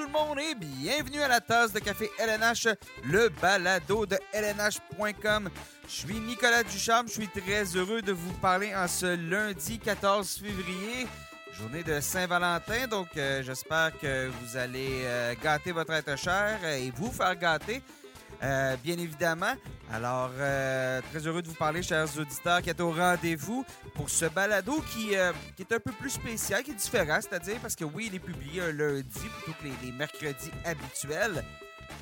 tout le monde et bienvenue à la tasse de café LNH, le balado de LNH.com. Je suis Nicolas Ducharme, je suis très heureux de vous parler en ce lundi 14 février, journée de Saint-Valentin. Donc euh, j'espère que vous allez euh, gâter votre être cher et vous faire gâter. Euh, bien évidemment. Alors, euh, très heureux de vous parler, chers auditeurs, qui êtes au rendez-vous pour ce balado qui, euh, qui est un peu plus spécial, qui est différent, c'est-à-dire parce que oui, il est publié un lundi plutôt que les, mercredis habituels.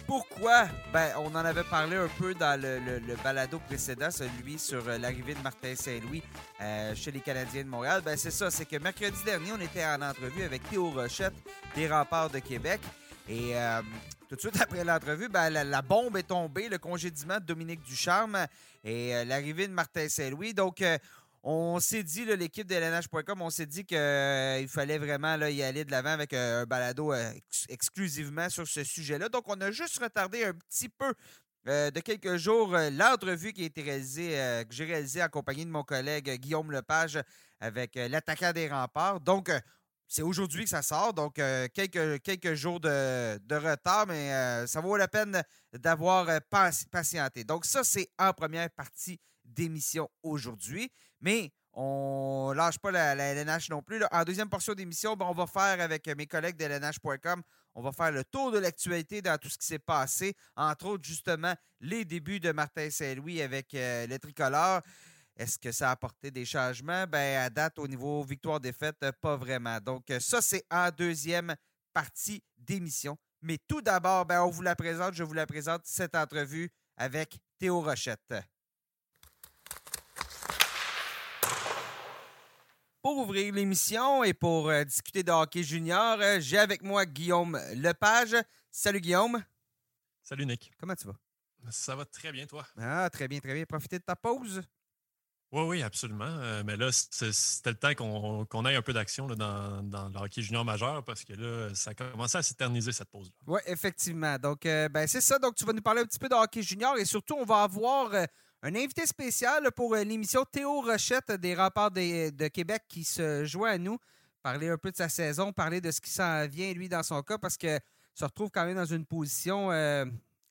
Pourquoi? Ben, on en avait parlé un peu dans le, balado précédent, celui sur l'arrivée de Martin Saint-Louis chez les Canadiens de Montréal. Ben, c'est ça, c'est que mercredi dernier, on était en entrevue avec Théo Rochette des Remparts de Québec. Et tout de suite après l'entrevue, ben, la, bombe est tombée, le congédiement de Dominique Ducharme et euh, l'arrivée de Martin Saint-Louis. Donc, euh, on s'est dit, l'équipe de LNH.com, on s'est dit qu'il fallait vraiment y aller de l'avant avec euh, un balado euh, ex- exclusivement sur ce sujet-là. Donc, on a juste retardé un petit peu euh, de quelques jours euh, l'entrevue qui a été réalisée, euh, que j'ai réalisée en compagnie de mon collègue euh, Guillaume Lepage avec euh, l'attaquant des remparts. Donc, euh, c'est aujourd'hui que ça sort, donc euh, quelques, jours de, retard, mais euh, ça vaut la peine d'avoir euh, patienté. Donc, ça, c'est en première partie d'émission aujourd'hui. Mais on lâche pas la, LNH non plus. En deuxième portion d'émission, ben, on va faire avec mes collègues de LNH.com, on va faire le tour de l'actualité dans tout ce qui s'est passé, entre autres justement les débuts de Martin Saint-Louis avec euh, le tricolore. Est-ce que ça a apporté des changements? Ben, à date, au niveau victoire-défaite, euh, pas vraiment. Donc, euh, ça, c'est en deuxième partie d'émission. Mais tout d'abord, ben, on vous la présente, je vous la présente, cette entrevue avec Théo Rochette. Pour ouvrir l'émission et pour euh, discuter de hockey junior, euh, j'ai avec moi Guillaume Lepage. Salut Guillaume, Salut Nick. comment tu vas? Ça va très bien, toi? Ah, très bien, très bien. Profitez de ta pause. Oui, oui, absolument. Euh, mais là, c'était le temps qu'on ait un peu d'action dans, le hockey junior majeur parce que là, ça a commencé à s'éterniser cette pause-là. Oui, effectivement. Donc, euh, ben, c'est ça. Donc, tu vas nous parler un petit peu de hockey junior et surtout, on va avoir euh, un invité spécial pour l'émission Théo Rochette des des- de Québec qui se joint à nous. Parler un peu de sa saison, parler de ce qui s'en vient, lui, dans son cas, parce que se retrouve quand même dans une position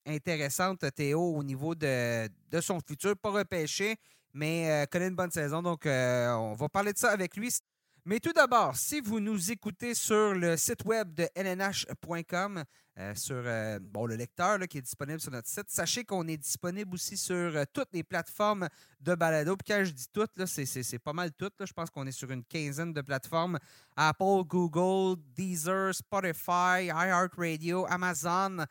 intéressante, Théo, au niveau de, de son futur. Pas repêché, mais euh, connaît une bonne saison. Donc, euh, on va parler de ça avec lui. Mais tout d'abord, si vous nous écoutez sur le site web de lnh.com, euh, sur bon, le lecteur là, qui est disponible sur notre site, sachez qu'on est disponible aussi sur toutes les plateformes de balado. Puis quand je dis toutes, c'est pas mal toutes. là. Je pense qu'on est sur une quinzaine de plateformes. Apple, Google, Deezer, Spotify, iHeartRadio, Amazon.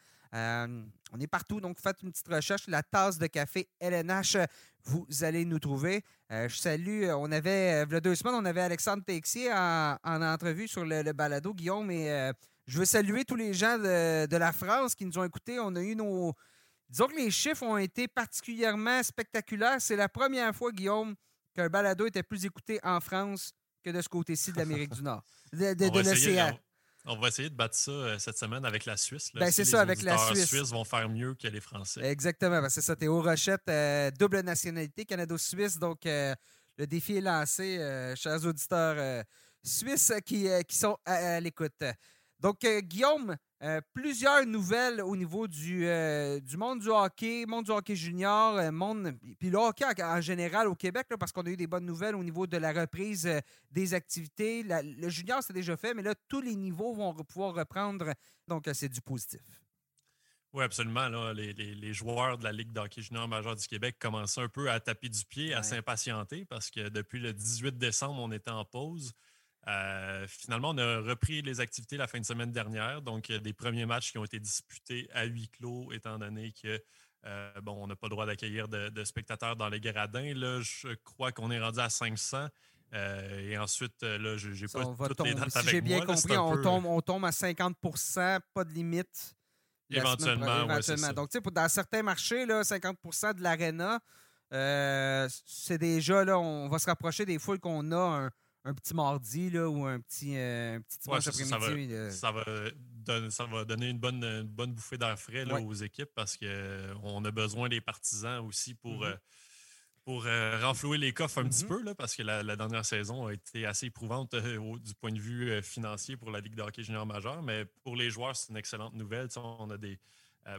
On est partout, donc faites une petite recherche. La tasse de café LNH, vous allez nous trouver. Euh, je salue, euh, on avait, euh, il y a deux semaines, on avait Alexandre Texier en, en entrevue sur le, le balado, Guillaume, et euh, je veux saluer tous les gens de, de la France qui nous ont écoutés. On a eu nos. Disons que les chiffres ont été particulièrement spectaculaires. C'est la première fois, Guillaume, qu'un balado était plus écouté en France que de ce côté-ci de l'Amérique du Nord, de, l'océan. On, va essayer de battre ça euh, cette semaine avec la Suisse. Ben, c'est les ça, avec la Suisse. suisses vont faire mieux que les Français. Exactement, parce que c'est ça, Théo Rochette, euh, double nationalité canado-suisse. Donc, euh, le défi est lancé, euh, chers auditeurs suisses qui, qui sont à, à l'écoute. Donc, Guillaume, euh, plusieurs nouvelles au niveau du, euh, du monde du hockey, monde du hockey junior, euh, monde, puis le hockey en, en général au Québec, là, parce qu'on a eu des bonnes nouvelles au niveau de la reprise des activités. La- le junior, c'est déjà fait, mais là, tous les niveaux vont pouvoir reprendre. Donc, c'est du positif. Oui, absolument. là, les, les- les joueurs de la Ligue d'hockey junior majeur du Québec commencent un peu à taper du pied, à Ouais. s'impatienter parce que depuis le 18 décembre, on était en pause. Euh, finalement, on a repris les activités la fin de semaine dernière. Donc, des premiers matchs qui ont été disputés à huis clos, étant donné que euh, bon, on n'a pas le droit d'accueillir de, de spectateurs dans les gradins. Là, je crois qu'on est rendu à 500. Euh, et ensuite, là, je n'ai pas toutes les tomber- dates si avec j'ai bien moi. compris, on, peu- tombe, on tombe à 50% pas de limite. Éventuellement, ouais, éventuellement. Donc, tu sais, dans certains marchés, là, 50% de l'aréna, euh, c'est déjà, là, on va se rapprocher des foules qu'on a un, un petit mardi là, ou un petit, euh, un petit dimanche ça va- après-midi. ça va, ça va donner une bonne, une bonne bouffée d'air frais là, Ouais. aux équipes parce qu'on a besoin des partisans aussi pour, Mhm. euh, pour renflouer les coffres un petit Mm-hmm. peu, là, parce que la, dernière saison a été assez éprouvante du point de vue financier pour la Ligue de hockey junior majeur. Mais pour les joueurs, c'est une excellente nouvelle. on a des,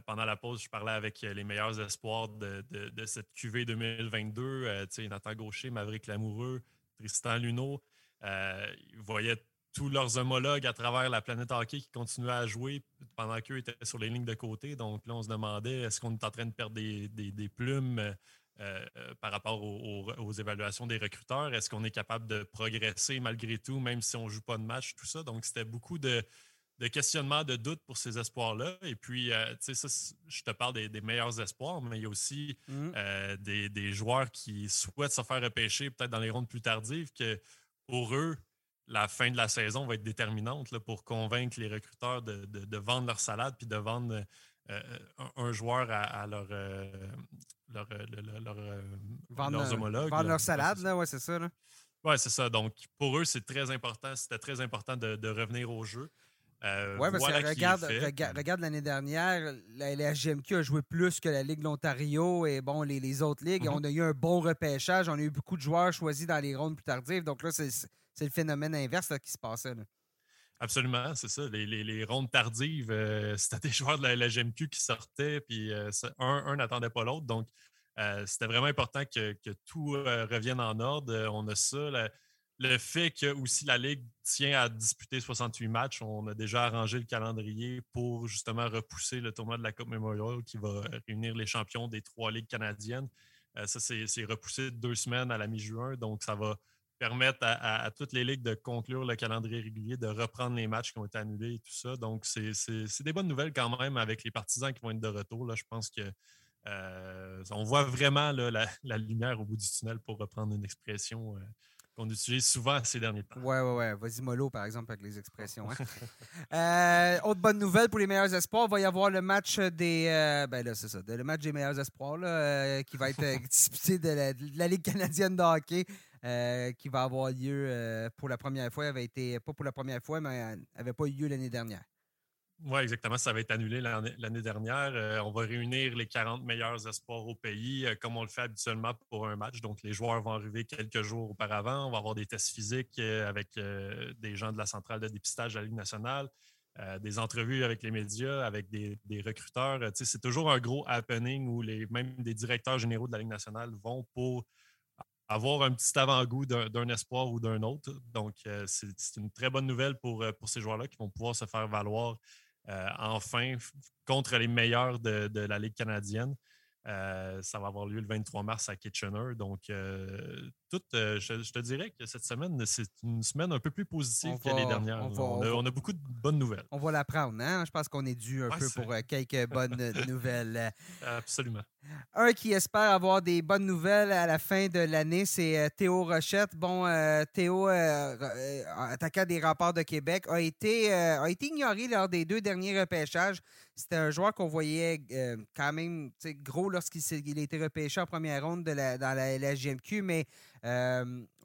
pendant la pause, je parlais avec les meilleurs espoirs de, cette QV 2022. Nathan Gaucher, Maverick Lamoureux, Tristan Luneau. Ils voyaient tous leurs homologues à travers la planète hockey qui continuaient à jouer pendant qu'eux étaient sur les lignes de côté. Donc là, on se demandait est-ce qu'on est en train de perdre des, plumes euh, euh, par rapport aux, évaluations des recruteurs? Est-ce qu'on est capable de progresser malgré tout, même si on ne joue pas de match, tout ça? Donc, c'était beaucoup de, questionnements, de doutes pour ces espoirs-là. Et puis, euh, tu sais, je te parle des, meilleurs espoirs, mais il y a aussi Mmh. des, des, joueurs qui souhaitent se faire repêcher peut-être dans les rondes plus tardives, que pour eux, la fin de la saison va être déterminante là, pour convaincre les recruteurs de, vendre leur salade puis de vendre euh, un, joueur à, leur, euh, leur, euh, leurs homologues. Vendre leur salade, là, ouais, c'est ça. Oui, c'est ça. Donc, pour eux, c'est très important. C'était très important de, revenir au jeu. Oui, parce que regarde, regarde, l'année dernière, la, LHGMQ a joué plus que la Ligue de l'Ontario et bon, les, autres ligues. Mm-hmm. On a eu un bon repêchage. On a eu beaucoup de joueurs choisis dans les rondes plus tardives. Donc là, c'est le phénomène inverse qui se passait. Absolument, c'est ça. Les, rondes tardives, euh, c'était des joueurs de la, GMQ qui sortaient, puis euh, un n'attendait pas l'autre. Donc, euh, c'était vraiment important que, tout revienne en ordre. On a ça. Le fait que aussi la Ligue tient à disputer 68 matchs, on a déjà arrangé le calendrier pour justement repousser le tournoi de la Coupe Memorial qui va réunir les champions des trois ligues canadiennes. ça, c'est repoussé de deux semaines à la mi-juin. Donc, ça va permettre à, toutes les ligues de conclure le calendrier régulier, de reprendre les matchs qui ont été annulés et tout ça. Donc, c'est des bonnes nouvelles quand même avec les partisans qui vont être de retour. Là, je pense que euh, on voit vraiment la, lumière au bout du tunnel pour reprendre une expression euh, qu'on utilise souvent ces derniers temps. Ouais, ouais, ouais. Vas-y, mollo, par exemple, avec les expressions. Hein. Euh, autre bonne nouvelle pour les meilleurs espoirs, il va y avoir le match des. ben là, c'est ça. Le match des meilleurs espoirs là, qui va être disputé de la, Ligue canadienne de hockey. Euh, qui va avoir lieu euh, pour la première fois. avait été, pas pour la première fois, mais n'avait pas eu lieu l'année dernière. Oui, exactement. Ça va être annulé l'année dernière. Euh, on va réunir les 40 meilleurs espoirs au pays, comme on le fait habituellement pour un match. Donc, les joueurs vont arriver quelques jours auparavant. On va avoir des tests physiques avec des gens de la centrale de dépistage de la Ligue nationale, des entrevues avec les médias, avec des, recruteurs. c'est toujours un gros happening où les, même des directeurs généraux de la Ligue nationale vont pour avoir un petit avant-goût d'un espoir ou d'un autre. Donc, euh, c'est une très bonne nouvelle pour, euh, pour ces joueurs-là qui vont pouvoir se faire valoir euh, enfin contre les meilleurs de, de la Ligue canadienne. Euh, ça va avoir lieu le 23 mars à Kitchener. Donc, euh, tout, euh, je, te dirais que cette semaine, c'est une semaine un peu plus positive que les dernières. On, a, beaucoup de bonnes nouvelles. On va l'apprendre, hein? Je pense qu'on est dû un peu pour quelques bonnes nouvelles. Absolument. Un qui espère avoir des bonnes nouvelles à la fin de l'année, c'est Théo Rochette. Bon, Théo, attaquant des remparts de Québec, a été, a été ignoré lors des deux derniers repêchages. C'était un joueur qu'on voyait quand même gros lorsqu'il a été repêché en première ronde de la, dans la, LGMQ, mais n'a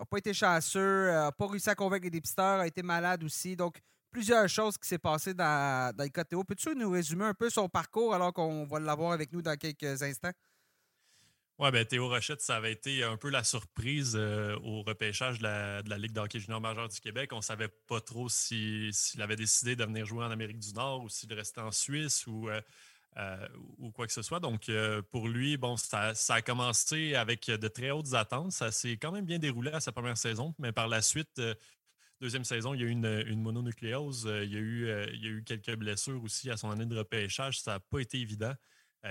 pas été chanceux, n'a pas réussi à convaincre les dépisteurs, a été malade aussi. Donc, plusieurs choses qui s'est passées dans, dans le. Peux-tu nous résumer un peu son parcours alors qu'on va l'avoir avec nous dans quelques instants? Ben, Théo Rochette, ça avait été un peu la surprise au repêchage de la, Ligue d'hockey junior majeur du Québec. On ne savait pas trop s'il avait décidé de venir jouer en Amérique du Nord ou s'il restait en Suisse ou euh, ou quoi que ce soit. Donc, euh, pour lui, bon, ça, a commencé avec de très hautes attentes. Ça s'est quand même bien déroulé à sa première saison, mais par la suite, euh, deuxième saison, il y a eu une, mononucléose. il, y a eu, il y a eu quelques blessures aussi à son année de repêchage. Ça n'a pas été évident.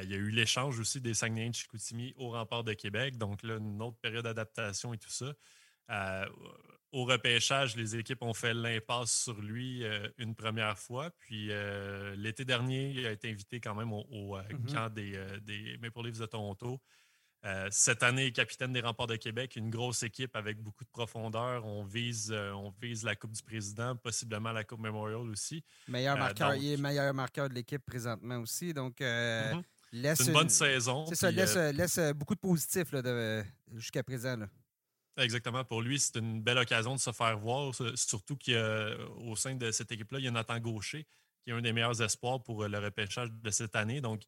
Il y a eu l'échange aussi des Saguenay de Chicoutimi au rempart de Québec. Donc, là, une autre période d'adaptation et tout ça au repêchage, les équipes ont fait l'impasse sur lui euh, une première fois. Puis euh, l'été dernier, il a été invité quand même au, euh, mm-hmm. camp des, des, Maple Leafs de Toronto. cette année, capitaine des remparts de Québec, une grosse équipe avec beaucoup de profondeur. On vise, on vise la Coupe du Président, possiblement la Coupe Memorial aussi. Meilleur marqueur, il est meilleur marqueur de l'équipe présentement aussi. Donc, mm-hmm. Laisse une, bonne saison. C'est ça, laisse, laisse, beaucoup de positifs jusqu'à présent. Là. Exactement. Pour lui, c'est une belle occasion de se faire voir, surtout qu'au sein de cette équipe-là, il y a Nathan Gaucher, qui est un des meilleurs espoirs pour le repêchage de cette année. Donc,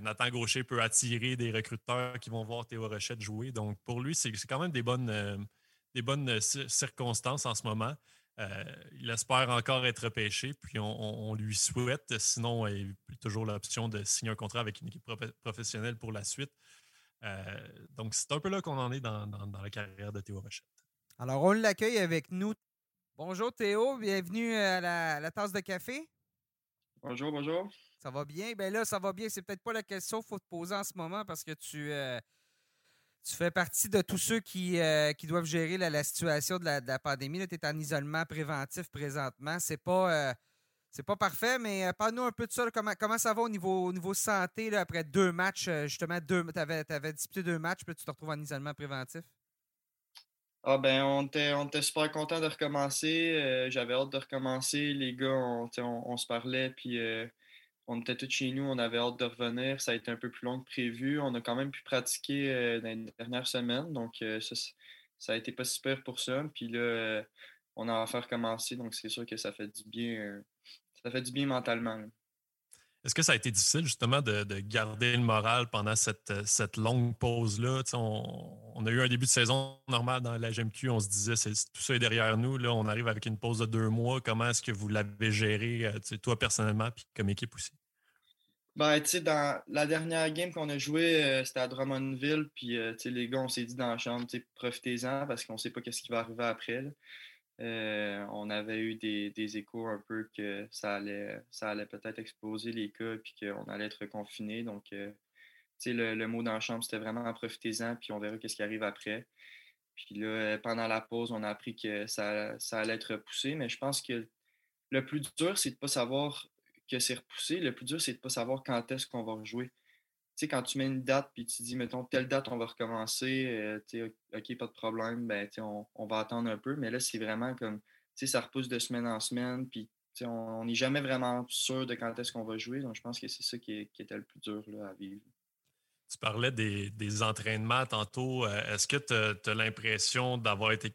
Nathan Gaucher peut attirer des recruteurs qui vont voir Théo Rochette jouer. Donc, pour lui, c'est quand même des bonnes, des bonnes circonstances en ce moment. Il espère encore être pêché, puis on, lui souhaite. Sinon, il a toujours l'option de signer un contrat avec une équipe professionnelle pour la suite. donc, c'est un peu là qu'on en est dans, la carrière de Théo Rochette. Alors, on l'accueille avec nous. Bonjour Théo, bienvenue à la tasse de café. Bonjour, bonjour. Ça va bien? Ben là, ça va bien. C'est peut-être pas la question qu'il faut te poser en ce moment parce que tu, euh, tu fais partie de tous ceux qui, euh, qui doivent gérer la, situation de la, pandémie. Tu es en isolement préventif présentement. C'est pas. Euh, c'est pas parfait, mais parle-nous un peu de ça. comment, comment ça va au niveau, niveau santé là, après deux matchs? justement, tu avais, disputé deux matchs, puis tu te retrouves en isolement préventif? Ah ben on était, on super content de recommencer. Euh, j'avais hâte de recommencer. Les gars, on, on, se parlait, puis euh, on était tous chez nous, on avait hâte de revenir. Ça a été un peu plus long que prévu. On a quand même pu pratiquer euh, dans les dernières semaines. Donc ça, ça a été pas super pour ça. Puis là, on a à recommencer. Donc c'est sûr que ça fait du bien. ça fait du bien mentalement. Est-ce que ça a été difficile justement de, garder le moral pendant cette, cette longue pause-là? On, a eu un début de saison normal dans la GMQ, on se disait c'est, tout ça est derrière nous. Là, on arrive avec une pause de deux mois. Comment est-ce que vous l'avez géré, euh, toi personnellement, puis comme équipe aussi? Ben, dans la dernière game qu'on a joué, euh, c'était à Drummondville, puis euh, les gars, on s'est dit dans la chambre, profitez-en parce qu'on ne sait pas ce qui va arriver après. Euh, on avait eu des, échos un peu que ça allait, peut-être exploser les cas puis qu'on allait être confiné. Donc, euh, le, le, mot dans la chambre, c'était vraiment profitez-en puis on verra qu'est-ce qui arrive après. Puis là, pendant la pause, on a appris que ça, ça allait être repoussé. Mais je pense que le plus dur, c'est de ne pas savoir que c'est repoussé. Le plus dur, c'est de ne pas savoir quand est-ce qu'on va rejouer sais, quand tu mets une date puis tu dis, mettons, telle date, on va recommencer, euh, OK, pas de problème, ben, on, on, va attendre un peu. Mais là, c'est vraiment comme, ça repousse de semaine en semaine, puis on n'est jamais vraiment sûr de quand est-ce qu'on va jouer. Donc, je pense que c'est ça qui, était le plus dur là, à vivre. Tu parlais des, entraînements tantôt. Euh, est-ce que tu as, l'impression d'avoir été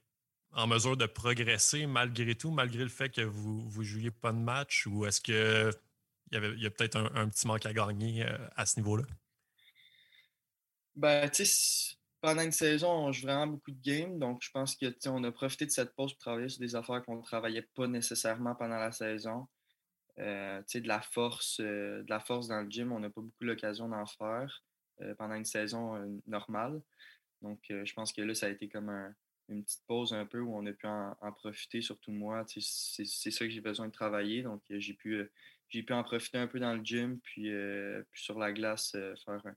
en mesure de progresser malgré tout, malgré le fait que vous ne jouiez pas de match, ou est-ce qu'il y, y a peut-être un, petit manque à gagner euh, à ce niveau-là? Ben, tu sais, pendant une saison, on joue vraiment beaucoup de games. Donc, je pense qu'on a profité de cette pause pour travailler sur des affaires qu'on ne travaillait pas nécessairement pendant la saison. Euh, de la force, euh, de la force dans le gym, on n'a pas beaucoup l'occasion d'en faire euh, pendant une saison normale. Donc, je pense que là, ça a été comme une petite pause un peu où on a pu en, profiter, surtout moi. C'est ça que j'ai besoin de travailler. Donc, j'ai pu, pu en profiter un peu dans le gym, puis, puis sur la glace, faire un,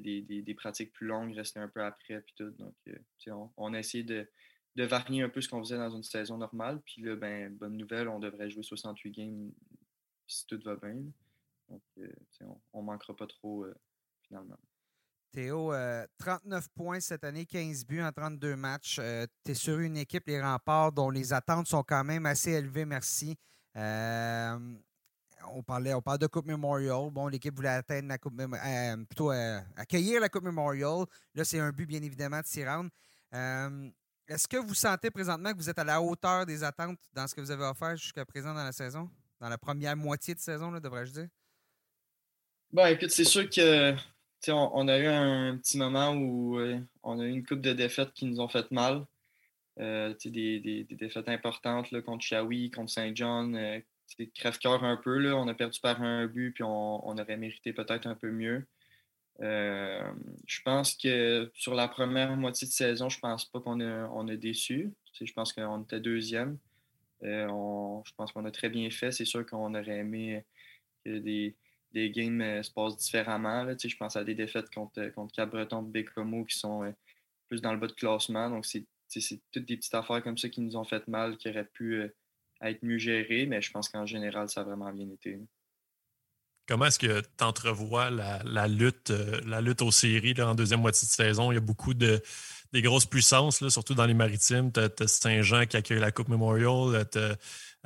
des, pratiques plus longues, rester un peu après, puis tout. Donc, euh, on, a essayé de, varier un peu ce qu'on faisait dans une saison normale. Puis là, ben, bonne nouvelle, on devrait jouer 68 games si tout va bien. Donc, euh, on ne manquera pas trop euh, finalement. Théo, 39 points cette année, 15 buts en 32 matchs. tu es sur une équipe, les remparts, dont les attentes sont quand même assez élevées, merci on parlait, on parle de Coupe Memorial. Bon, l'équipe voulait atteindre la Coupe euh, plutôt euh, accueillir la Coupe Memorial. Là, c'est un but, bien évidemment, de s'y rendre. Euh, est-ce que vous sentez présentement que vous êtes à la hauteur des attentes dans ce que vous avez offert jusqu'à présent dans la saison? Dans la première moitié de saison, devrais-je dire? Ben, écoute, c'est sûr que on, a eu un petit moment où on a eu une coupe de défaites qui nous ont fait mal. des, défaites importantes là, contre Shawi, contre Saint John, crève-cœur un peu. Là. On a perdu par un but, puis on, aurait mérité peut-être un peu mieux. Euh, je pense que sur la première moitié de saison, je pense pas qu'on a, on déçu. Je pense qu'on était deuxième. Euh, je pense qu'on a très bien fait. C'est sûr qu'on aurait aimé que des, des games euh, se passent différemment. Je pense à des défaites contre, contre Cap-Breton Bécomo qui sont plus dans le bas de classement. Donc, c'est toutes des petites affaires comme ça qui nous ont fait mal, qui auraient pu être mieux géré, mais je pense qu'en général, ça a vraiment bien été. Comment est-ce que tu entrevois la, lutte, euh, la lutte aux séries en deuxième moitié de saison? Il y a beaucoup de des grosses puissances, là, surtout dans les maritimes. Tu as, Saint-Jean qui accueille la Coupe Memorial, tu as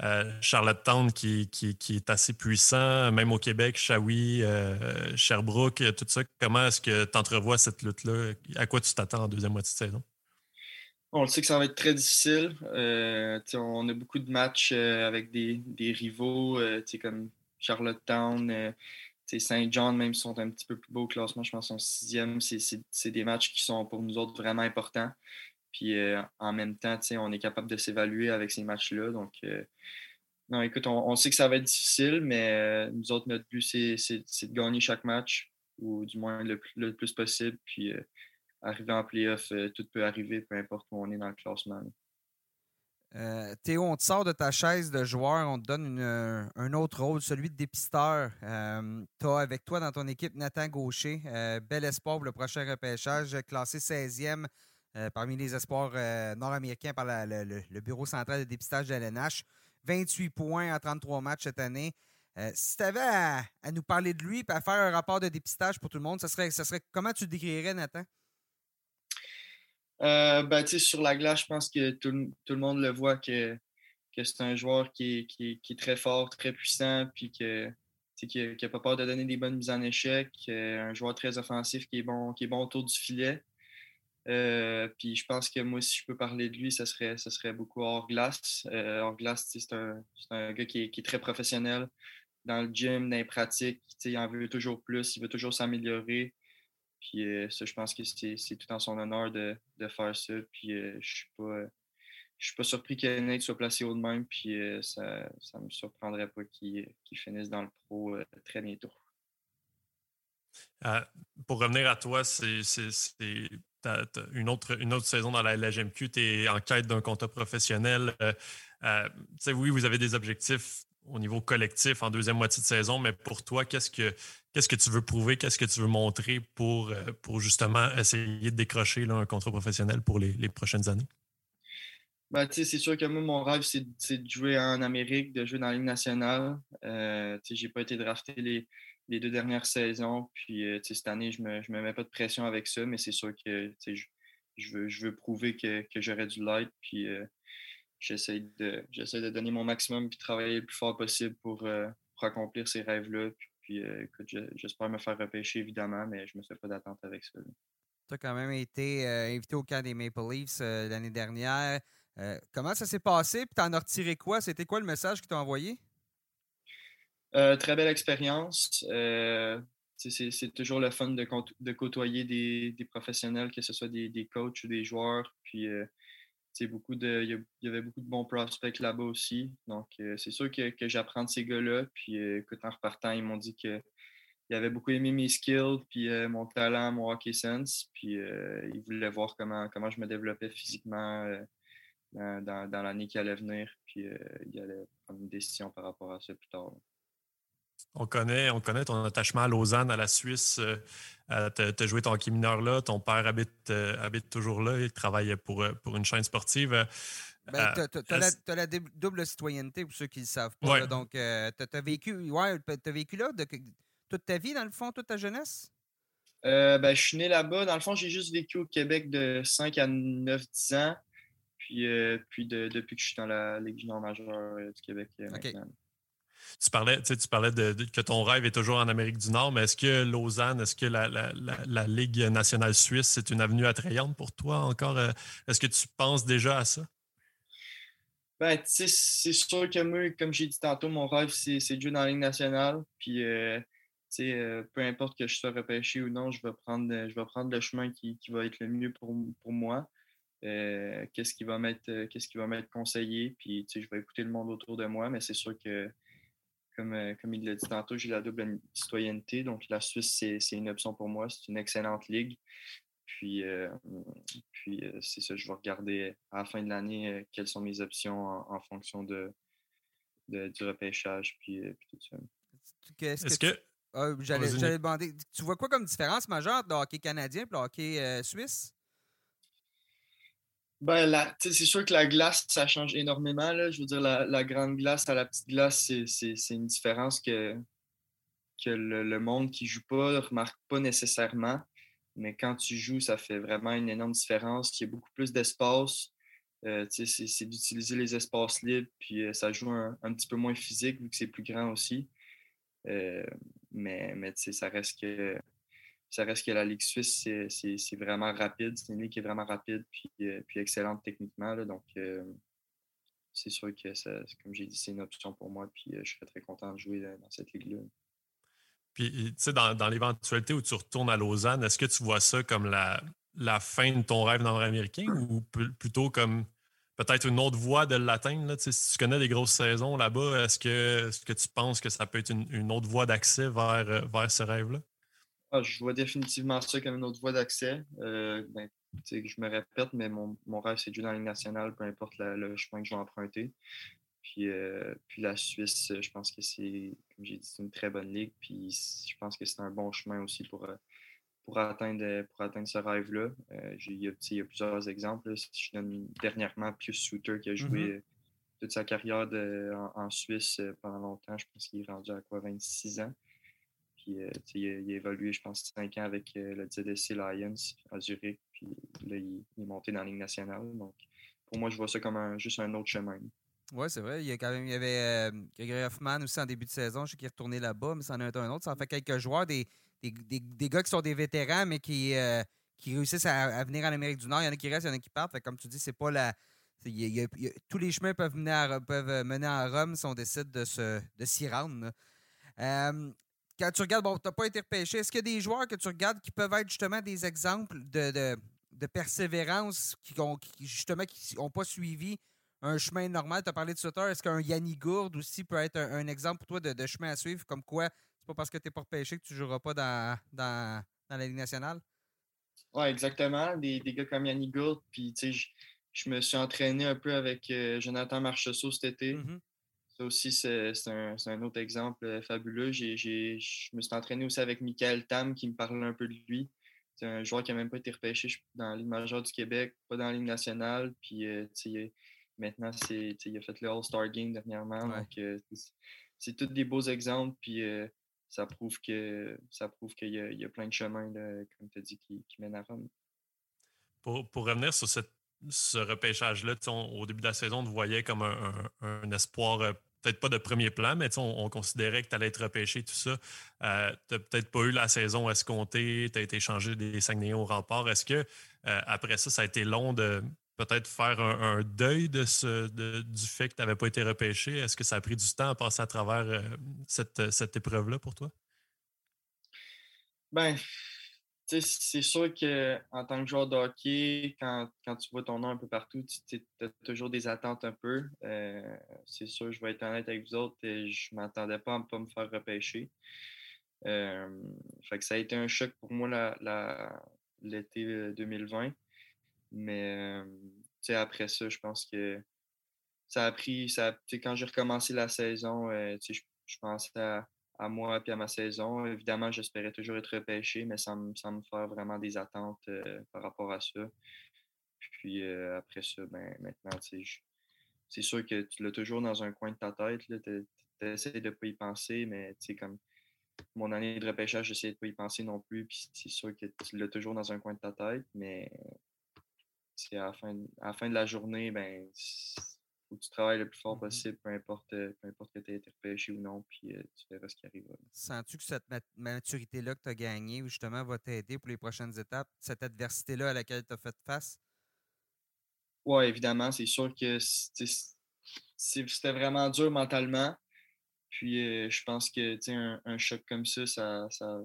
euh, Charlottetown qui, est assez puissant, même au Québec, Shawi, euh, Sherbrooke, tout ça. Comment est-ce que tu entrevois cette lutte-là? À quoi tu t'attends en deuxième moitié de saison? On sait que ça va être très difficile. Euh, on a beaucoup de matchs euh, avec des, rivaux euh, comme Charlottetown, Saint John, même s'ils sont un petit peu plus beau au classement, je pense sont sixième. C'est des matchs qui sont pour nous autres vraiment importants. Puis en même temps, on est capable de s'évaluer avec ces matchs-là. Donc, non, écoute, on, sait que ça va être difficile, mais nous autres, notre but, c'est de gagner chaque match, ou du moins le, plus possible. Puis arriver en playoff, tout peut arriver, peu importe où on est dans le classement. Euh, Théo, on te sort de ta chaise de joueur, on te donne un autre rôle, celui de dépisteur. Euh, tu as avec toi dans ton équipe Nathan Gaucher, euh, bel espoir pour le prochain repêchage, classé 16e parmi les espoirs nord-américains par le, Bureau central de dépistage de l'NH. 28 points en 33 matchs cette année. si tu avais à, nous parler de lui et à faire un rapport de dépistage pour tout le monde, ça serait, ça serait comment tu décrirais, Nathan? Euh, ben, sur la glace, je pense que tout, le monde le voit que, que c'est un joueur qui est, très fort, très puissant, puis que, qui n'a pas peur de donner des bonnes mises en échec, un joueur très offensif qui est bon, qui est bon autour du filet. Euh, puis je pense que moi, si je peux parler de lui, ça serait, ça serait beaucoup hors glace. Euh, hors glace, c'est un, un, gars qui est, qui est, très professionnel dans le gym, dans les pratiques. Il en veut toujours plus, il veut toujours s'améliorer. Puis euh, ça, je pense que c'est tout en son honneur de, faire ça. Puis euh, je suis pas. je suis pas surpris que Nate soit placé haut de même, puis euh, ça ne me surprendrait pas qu'il finisse dans le pro très bientôt. pour revenir à toi, c'est une autre, une autre saison dans la LGMQ, tu es en quête d'un contrat professionnel. oui, vous avez des objectifs au niveau collectif en deuxième moitié de saison, mais pour toi, qu'est-ce que que tu veux prouver, qu'est-ce que tu veux montrer pour, euh, pour justement essayer de décrocher un contrat professionnel pour les, prochaines années? Ben, c'est sûr que moi, mon rêve, c'est de jouer en Amérique, de jouer dans la Ligue nationale. Euh, je n'ai pas été drafté les, les, deux dernières saisons. Puis euh, cette année, je ne me, mets pas de pression avec ça, mais c'est sûr que je, veux, veux prouver que, que j'aurais du light. Puis j'essaie de, de donner mon maximum et travailler le plus fort possible pour, euh, pour accomplir ces rêves-là. Puis, euh, écoute, j'espère me faire repêcher, évidemment, mais je ne me fais pas d'attente avec ça. Tu as quand même été euh, invité au camp des Maple Leafs l'année dernière. comment ça s'est passé? Puis, tu en as retiré quoi? C'était quoi le message qu'ils t'ont envoyé? très belle expérience. c'est toujours le fun de, de côtoyer des, des, professionnels, que ce soit des, des coachs ou des joueurs. Puis, beaucoup de, il y avait beaucoup de bons prospects là-bas aussi. Donc, euh, c'est sûr que, que j'apprends de ces gars-là. Puis, euh, en repartant, ils m'ont dit qu'ils avaient beaucoup aimé mes skills, puis euh, mon talent, mon hockey sense. Puis, ils voulaient voir comment, comment je me développais physiquement dans, dans, l'année qui allait venir. Puis, ils allaient prendre une décision par rapport à ça plus tard. On connaît, on connaît ton attachement à Lausanne, à la Suisse. Euh, tu as, joué ton hockey mineur là. Ton père habite, euh, habite toujours là. Il travaille pour, euh, pour une chaîne sportive. Ben, tu as, la double citoyenneté pour ceux qui ne le savent pas. donc, tu as, vécu, ouais, as vécu là toute ta vie, dans le fond, toute ta jeunesse? ben, je suis né là-bas. Dans le fond, j'ai juste vécu au Québec de 5 à 9-10 ans. Puis, puis depuis que je suis dans la Ligue junior majeure du Québec. Tu parlais, tu parlais de, que ton rêve est toujours en Amérique du Nord, mais est-ce que Lausanne, est-ce que la, Ligue nationale suisse, c'est une avenue attrayante pour toi encore? Euh, est-ce que tu penses déjà à ça? Ben, c'est sûr que moi, comme j'ai dit tantôt, mon rêve, c'est de jouer dans la Ligue nationale. Puis, euh, euh, peu importe que je sois repêché ou non, je vais prendre, je vais prendre le chemin qui, va être le mieux pour, pour moi. qu'est-ce qui va m'être qu'est-ce qui conseillé? Puis je vais écouter le monde autour de moi mais c'est sûr que euh, comme, il l'a dit tantôt, j'ai la double citoyenneté. Donc, la Suisse, c'est une option pour moi. C'est une excellente ligue. Puis, euh, puis euh, c'est ça, je vais regarder à la fin de l'année quelles sont mes options en, fonction de, du repêchage. Puis, tout ça. Est-ce que. Ah, j'allais demander, tu vois quoi comme différence majeure de hockey canadien et le hockey suisse? Ben, c'est sûr que la glace, ça change énormément. Là. Je veux dire, la, grande glace à la petite glace, c'est une différence que, que le, monde qui joue pas ne remarque pas nécessairement. Mais quand tu joues, ça fait vraiment une énorme différence. Il y a beaucoup plus d'espace. Euh, c'est d'utiliser les espaces libres, puis euh, ça joue un, petit peu moins physique vu que c'est plus grand aussi. Euh, mais mais ça reste que ça reste que la Ligue suisse, c'est vraiment rapide. C'est une ligue qui est vraiment rapide puis, euh, excellente techniquement. donc, euh, c'est sûr que, comme j'ai dit, c'est une option pour moi. Puis, euh, je serais très content de jouer dans cette ligue-là. Puis, tu sais, dans, l'éventualité où tu retournes à Lausanne, est-ce que tu vois ça comme la, fin de ton rêve nord-américain ou plutôt comme peut-être une autre voie de l'atteindre? Si tu connais des grosses saisons là-bas, est-ce que, tu penses que ça peut être une, autre voie d'accès vers, vers ce rêve-là? Ah, je vois définitivement ça comme une autre voie d'accès. Euh, ben, je me répète, mais mon, rêve, c'est de jouer dans la Ligue nationale, peu importe le chemin que je vais emprunter. Puis, euh, puis la Suisse, je pense que c'est, comme j'ai dit, une très bonne ligue. Puis je pense que c'est un bon chemin aussi pour, pour atteindre, pour atteindre ce rêve-là. Euh, il, y a, plusieurs exemples. Je donne dernièrement Pius Souter qui a joué mm-hmm. toute sa carrière en, Suisse euh, pendant longtemps. Je pense qu'il est rendu à quoi, 26 ans. Puis euh, il, a, évolué, je pense, 5 ans avec le ZSC Lions à Zurich. Puis là, il, est monté dans la Ligue nationale. Donc pour moi, je vois ça comme juste un autre chemin. Oui, c'est vrai. Il y, a quand même, il y avait Gregory Hoffman aussi en début de saison. Je sais qu'il est retourné là-bas, mais ça en a un autre. Ça en fait quelques joueurs, des, des, gars qui sont des vétérans, mais qui, euh, qui réussissent à, venir en Amérique du Nord. Il y en a qui restent, il y en a qui partent. comme tu dis, c'est pas la. tous les chemins peuvent mener, à, peuvent mener à Rome si on décide de, se, de s'y rendre. Euh, quand tu regardes, bon, tu n'as pas été repêché, est-ce qu'il y a des joueurs que tu regardes qui peuvent être justement des exemples de, de, persévérance qui, ont, justement qui n'ont pas suivi un chemin normal? Tu as parlé de Sutter. Est-ce qu'un Yanni Gourde aussi peut être un, exemple pour toi de, de, chemin à suivre, comme quoi pas parce que tu n'es pas repêché que tu ne joueras pas dans, dans, dans, la Ligue nationale? Oui, exactement. Des, des, gars comme Yannick Gould. Puis, tu sais, je, me suis entraîné un peu avec euh, Jonathan Marchessault cet été. Mm-hmm. Ça aussi, c'est un, un, autre exemple euh, fabuleux. je me suis entraîné aussi avec Michael Tam qui me parle un peu de lui. C'est un joueur qui n'a même pas été repêché dans la Ligue majeure du Québec, pas dans la Ligue nationale. Puis, euh, maintenant, il a fait le All-Star Game dernièrement. Donc, c'est tous des beaux exemples. Puis, ça prouve que ça prouve qu'il y, a plein de chemins, comme tu as dit, qui, mènent à Rome. Pour, pour revenir sur ce repêchage-là, au début de la saison, on te voyait comme un, espoir, euh, peut-être pas de premier plan, mais on, considérait que tu allais être repêché, tout ça. Euh, tu n'as peut-être pas eu la saison escomptée, tu as été changé des Saguenayens au rempart. Est-ce que euh, après ça, ça a été long de peut-être faire un, deuil de ce, du fait que tu n'avais pas été repêché? Est-ce que ça a pris du temps à passer à travers euh, cette, cette épreuve-là pour toi? Ben, c'est sûr qu'en tant que joueur de hockey, quand, tu vois ton nom un peu partout, tu as toujours des attentes un peu. Euh, c'est sûr, je vais être honnête avec vous autres, et je ne m'attendais pas à ne pas me faire repêcher. Euh, fait que ça a été un choc pour moi l'été 2020. Mais après ça, je pense que ça a pris. Ça, quand j'ai recommencé la saison, je, je pensais à, moi et à ma saison. Évidemment, j'espérais toujours être repêché, mais sans, me faire vraiment des attentes par rapport à ça. Puis après ça, ben, maintenant, c'est sûr que tu l'as toujours dans un coin de ta tête. Tu essaies de ne pas y penser, mais comme mon année de repêchage, j'essaie de ne pas y penser non plus. Puis c'est sûr que tu l'as toujours dans un coin de ta tête, mais à la, fin, à la fin de la journée, ben, faut que tu travailles le plus fort mmh possible, peu importe, euh, peu importe que tu aies été repêché ou non, puis euh, tu verras ce qui arrivera. Sens-tu que cette maturité-là que tu as gagnée, justement, va t'aider pour les prochaines étapes, cette adversité-là à laquelle tu as fait face? Oui, évidemment, c'est sûr que c'était vraiment dur mentalement. Puis euh, je pense que un, un choc comme ça, ça, ça,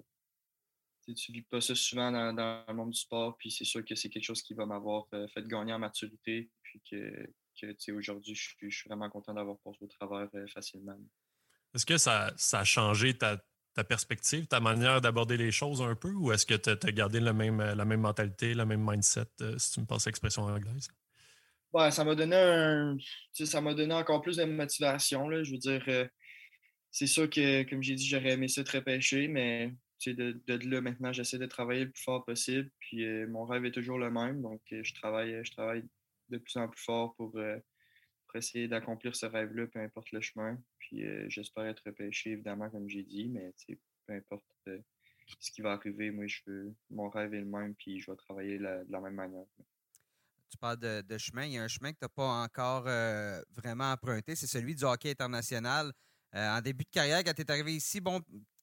tu ne vis pas ça souvent dans, le monde du sport, puis c'est sûr que c'est quelque chose qui va m'avoir fait gagner en maturité, puis que, que aujourd'hui, je, suis vraiment content d'avoir passé au travers euh, facilement. Est-ce que ça, a changé ta, perspective, ta manière d'aborder les choses un peu, ou est-ce que tu as, gardé même, la même mentalité, le même mindset, euh, si tu me passes l'expression anglaise? Ouais, ça m'a donné un, ça m'a donné encore plus de motivation. Là. Je veux dire, c'est sûr que, comme j'ai dit, j'aurais aimé ça très repêcher, mais de, de, là, maintenant, j'essaie de travailler le plus fort possible. Puis euh, mon rêve est toujours le même. Donc, euh, je, travaille, je travaille de plus en plus fort pour, euh, essayer d'accomplir ce rêve-là, peu importe le chemin. Puis j'espère être repêché, évidemment, comme j'ai dit, mais peu importe ce qui va arriver, moi, je veux, mon rêve est le même, puis je vais travailler de la même manière. Tu parles de, chemin. Il y a un chemin que tu n'as pas encore vraiment emprunté. C'est celui du hockey international. en début de carrière, quand tu es arrivé ici, bon,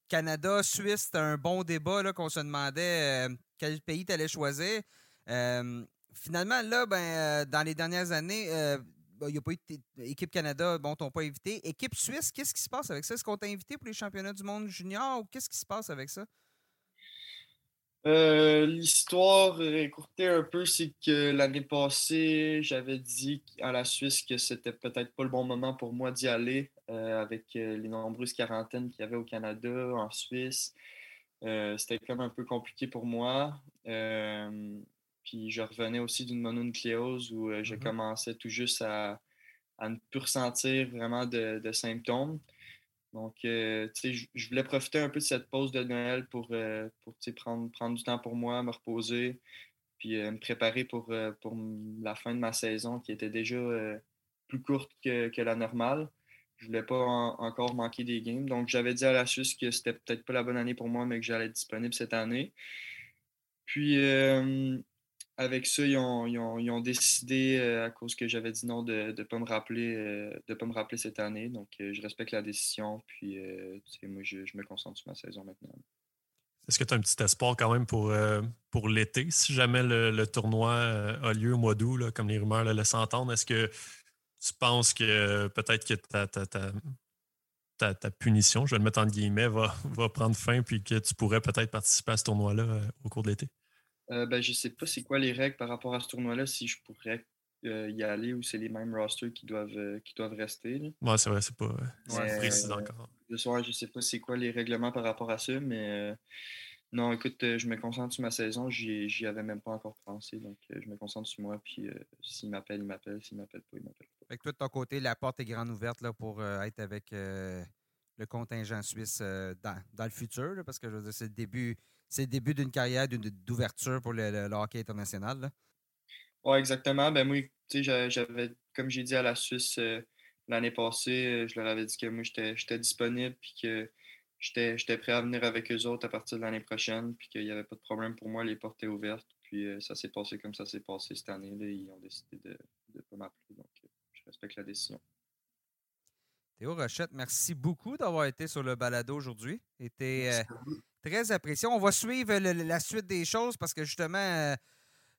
Canada, Suisse, c'était un bon débat qu'on se demandait euh, quel pays tu allais choisir. Euh, finalement, là, ben, euh, dans les dernières années, il n'y a pas eu Équipe Canada, bon, t'ont pas invité. Équipe Suisse, qu'est-ce qui se passe avec ça? Est-ce qu'on t'a invité pour les championnats du monde junior ou qu'est-ce qui se passe avec ça? Euh, l'histoire écourtée un peu, c'est que l'année passée, j'avais dit à la Suisse que c'était peut-être pas le bon moment pour moi d'y aller euh, avec euh, les nombreuses quarantaines qu'il y avait au Canada, en Suisse. c'était comme un peu compliqué pour moi. Puis je revenais aussi d'une mononucléose où je mm-hmm. commençais tout juste à, ne plus ressentir vraiment de symptômes. Donc, euh, tu sais, je voulais profiter un peu de cette pause de Noël pour, euh, pour prendre, prendre du temps pour moi, me reposer, puis euh, me préparer pour, pour la fin de ma saison qui était déjà plus courte que, la normale. Je voulais pas encore manquer des games. Donc, j'avais dit à la Suisse que c'était peut-être pas la bonne année pour moi, mais que j'allais être disponible cette année. Puis, avec ça, ils ont, décidé, euh, à cause que j'avais dit non, de ne pas, me rappeler, euh, pas cette année. Donc, euh, je respecte la décision. Puis, moi, je, me concentre sur ma saison maintenant. Est-ce que tu as un petit espoir quand même pour, l'été, si jamais le, tournoi a lieu au mois d'août, comme les rumeurs le laissent entendre? Est-ce que tu penses que peut-être que ta, punition, je vais le mettre en guillemets, va, va prendre fin puis que tu pourrais peut-être participer à ce tournoi-là au cours de l'été? Euh, ben, je sais pas c'est quoi les règles par rapport à ce tournoi-là, si je pourrais euh, y aller ou c'est les mêmes rosters qui doivent, euh, qui doivent rester. Là. c'est vrai, c'est pas précis encore. Le soir, je sais pas c'est quoi les règlements par rapport à ça, mais non, écoute, je me concentre sur ma saison, j'y avais même pas encore pensé, donc je me concentre sur moi, puis s'il m'appelle, il m'appelle, s'il m'appelle pas, il m'appelle pas. Avec toi, de ton côté, la porte est grande ouverte là, pour être avec le contingent suisse dans, dans, le futur, parce que je veux dire, c'est le début c'est le début d'une carrière d'ouverture pour le, hockey international. Oui, exactement. Ben moi, j'avais, comme j'ai dit à la Suisse euh, l'année passée, euh, je leur avais dit que moi, j'étais disponible puis que j'étais prêt à venir avec eux autres à partir de l'année prochaine puis qu'il n'y avait pas de problème pour moi, les portes étaient ouvertes. Puis euh, ça s'est passé comme ça s'est passé cette année. Là, ils ont décidé de ne pas m'appeler. Donc, je respecte la décision. Théo Rochette, merci beaucoup d'avoir été sur le balado aujourd'hui. Très apprécié. On va suivre la suite des choses parce que justement, euh,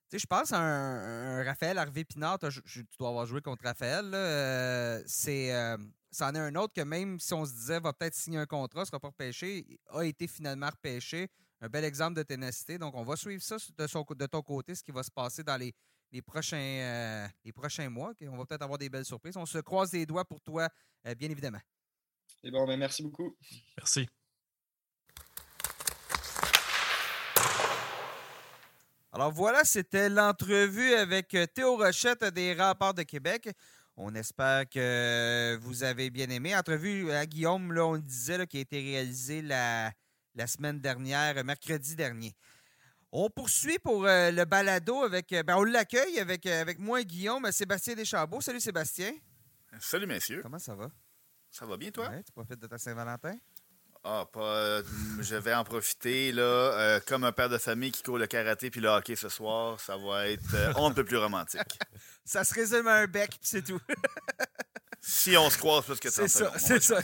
tu sais, je pense à un, Raphaël Harvey Pinard. Tu dois avoir joué contre Raphaël. Euh, c'est, euh, c'en est un autre que même si on se disait va peut-être signer un contrat, sera pas repêché, a été finalement repêché. Un bel exemple de ténacité. Donc, on va suivre ça de, son, de ton côté, ce qui va se passer dans les, les prochains, les prochains mois. On va peut-être avoir des belles surprises. On se croise les doigts pour toi, bien évidemment. C'est bon, ben merci beaucoup. Merci. Alors voilà, c'était l'entrevue avec euh, Théo Rochette des Rapports de Québec. On espère que vous avez bien aimé. Entrevue à Guillaume, là, on le disait, qui a été réalisée la, la, semaine dernière, mercredi dernier. On poursuit pour euh, le balado avec. Euh, ben, on l'accueille avec, avec moi Guillaume, Sébastien Deschambault. Salut Sébastien. Salut messieurs. Comment ça va? Ça va bien toi? tu profites de ta Saint-Valentin? Ah, pas. Euh, je vais en profiter, là. Euh, comme un père de famille qui court le karaté puis le hockey ce soir, ça va être euh, un peu plus romantique. ça se résume à un bec, puis c'est tout. si on se croise plus que C'est ça, c'est ça.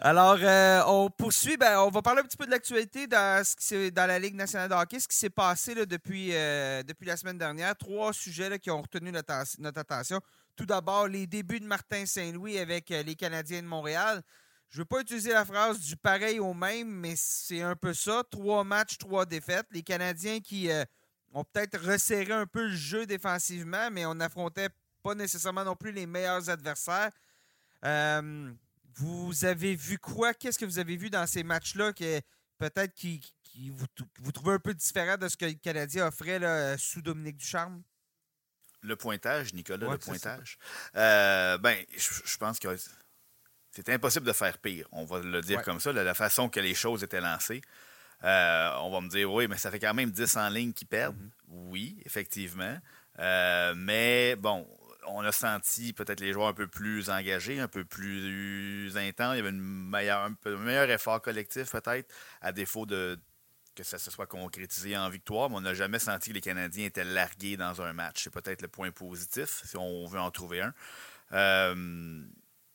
Alors, on poursuit. Ben, on va parler un petit peu de l'actualité dans, dans la Ligue nationale de hockey, ce qui s'est passé là, depuis, depuis la semaine dernière. Trois sujets là, qui ont retenu notre, notre attention. Tout d'abord, les débuts de Martin Saint-Louis avec les Canadiens de Montréal. Je ne veux pas utiliser la phrase du pareil au même, mais c'est un peu ça. Trois matchs, trois défaites. Les Canadiens qui euh, ont peut-être resserré un peu le jeu défensivement, mais on n'affrontait pas nécessairement non plus les meilleurs adversaires. Euh, vous avez vu quoi? Qu'est-ce que vous avez vu dans ces matchs-là que peut-être qui, vous, vous, trouvez un peu différent de ce que le Canadien offrait sous Dominique Ducharme? Le pointage, Nicolas, le pointage. Euh, ben, je pense que c'était impossible de faire pire. On va le dire comme ça, la façon que les choses étaient lancées. Euh, on va me dire, oui, mais ça fait quand même 10 en ligne qui perdent. Mm-hmm. Oui, effectivement. Euh, mais bon, on a senti peut-être les joueurs un peu plus engagés, un peu plus intenses. Il y avait une meilleure, un, peu, meilleur effort collectif peut-être, à défaut de que ça se soit concrétisé en victoire, mais on n'a jamais senti que les Canadiens étaient largués dans un match. C'est peut-être le point positif, si on veut en trouver un. Euh,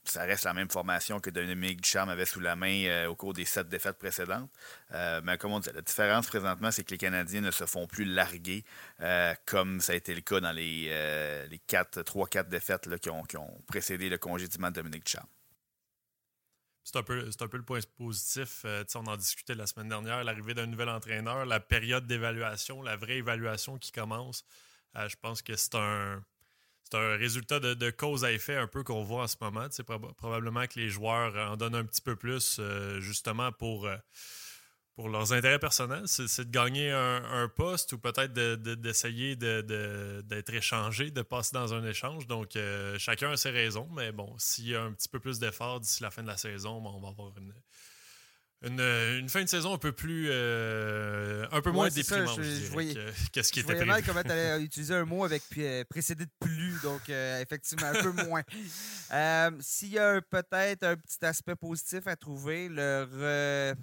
ça reste la même formation que Dominique Ducharme avait sous la main euh, au cours des sept défaites précédentes. Euh, mais comme on dit, la différence présentement, c'est que les Canadiens ne se font plus larguer euh, comme ça a été le cas dans les, les 3-4 défaites qui, ont, précédé le congédiement de Dominique Ducharme. C'est un, peu, un peu le point positif. on en discutait la semaine dernière, l'arrivée d'un nouvel entraîneur, la période d'évaluation, la vraie évaluation qui commence. je pense que c'est un, c'est un résultat de, cause à effet un peu qu'on voit en ce moment. C'est probablement que les joueurs en donnent un petit peu plus euh, justement pour, euh, pour leurs intérêts personnels. C'est de gagner un, poste ou peut-être d'essayer de, d'être échangé, de passer dans un échange. Donc, euh, chacun a ses raisons. Mais bon, s'il y a un petit peu plus d'efforts d'ici la fin de la saison, on va avoir une, une, une, fin de saison un peu plus. Euh, un peu moins déprimante, je, je, voyais, qu'est-ce qui était prévu. mal comment tu allais utiliser un mot avec euh, précédé de plus, donc euh, effectivement un peu moins. S'il y a peut-être un petit aspect positif à trouver, le,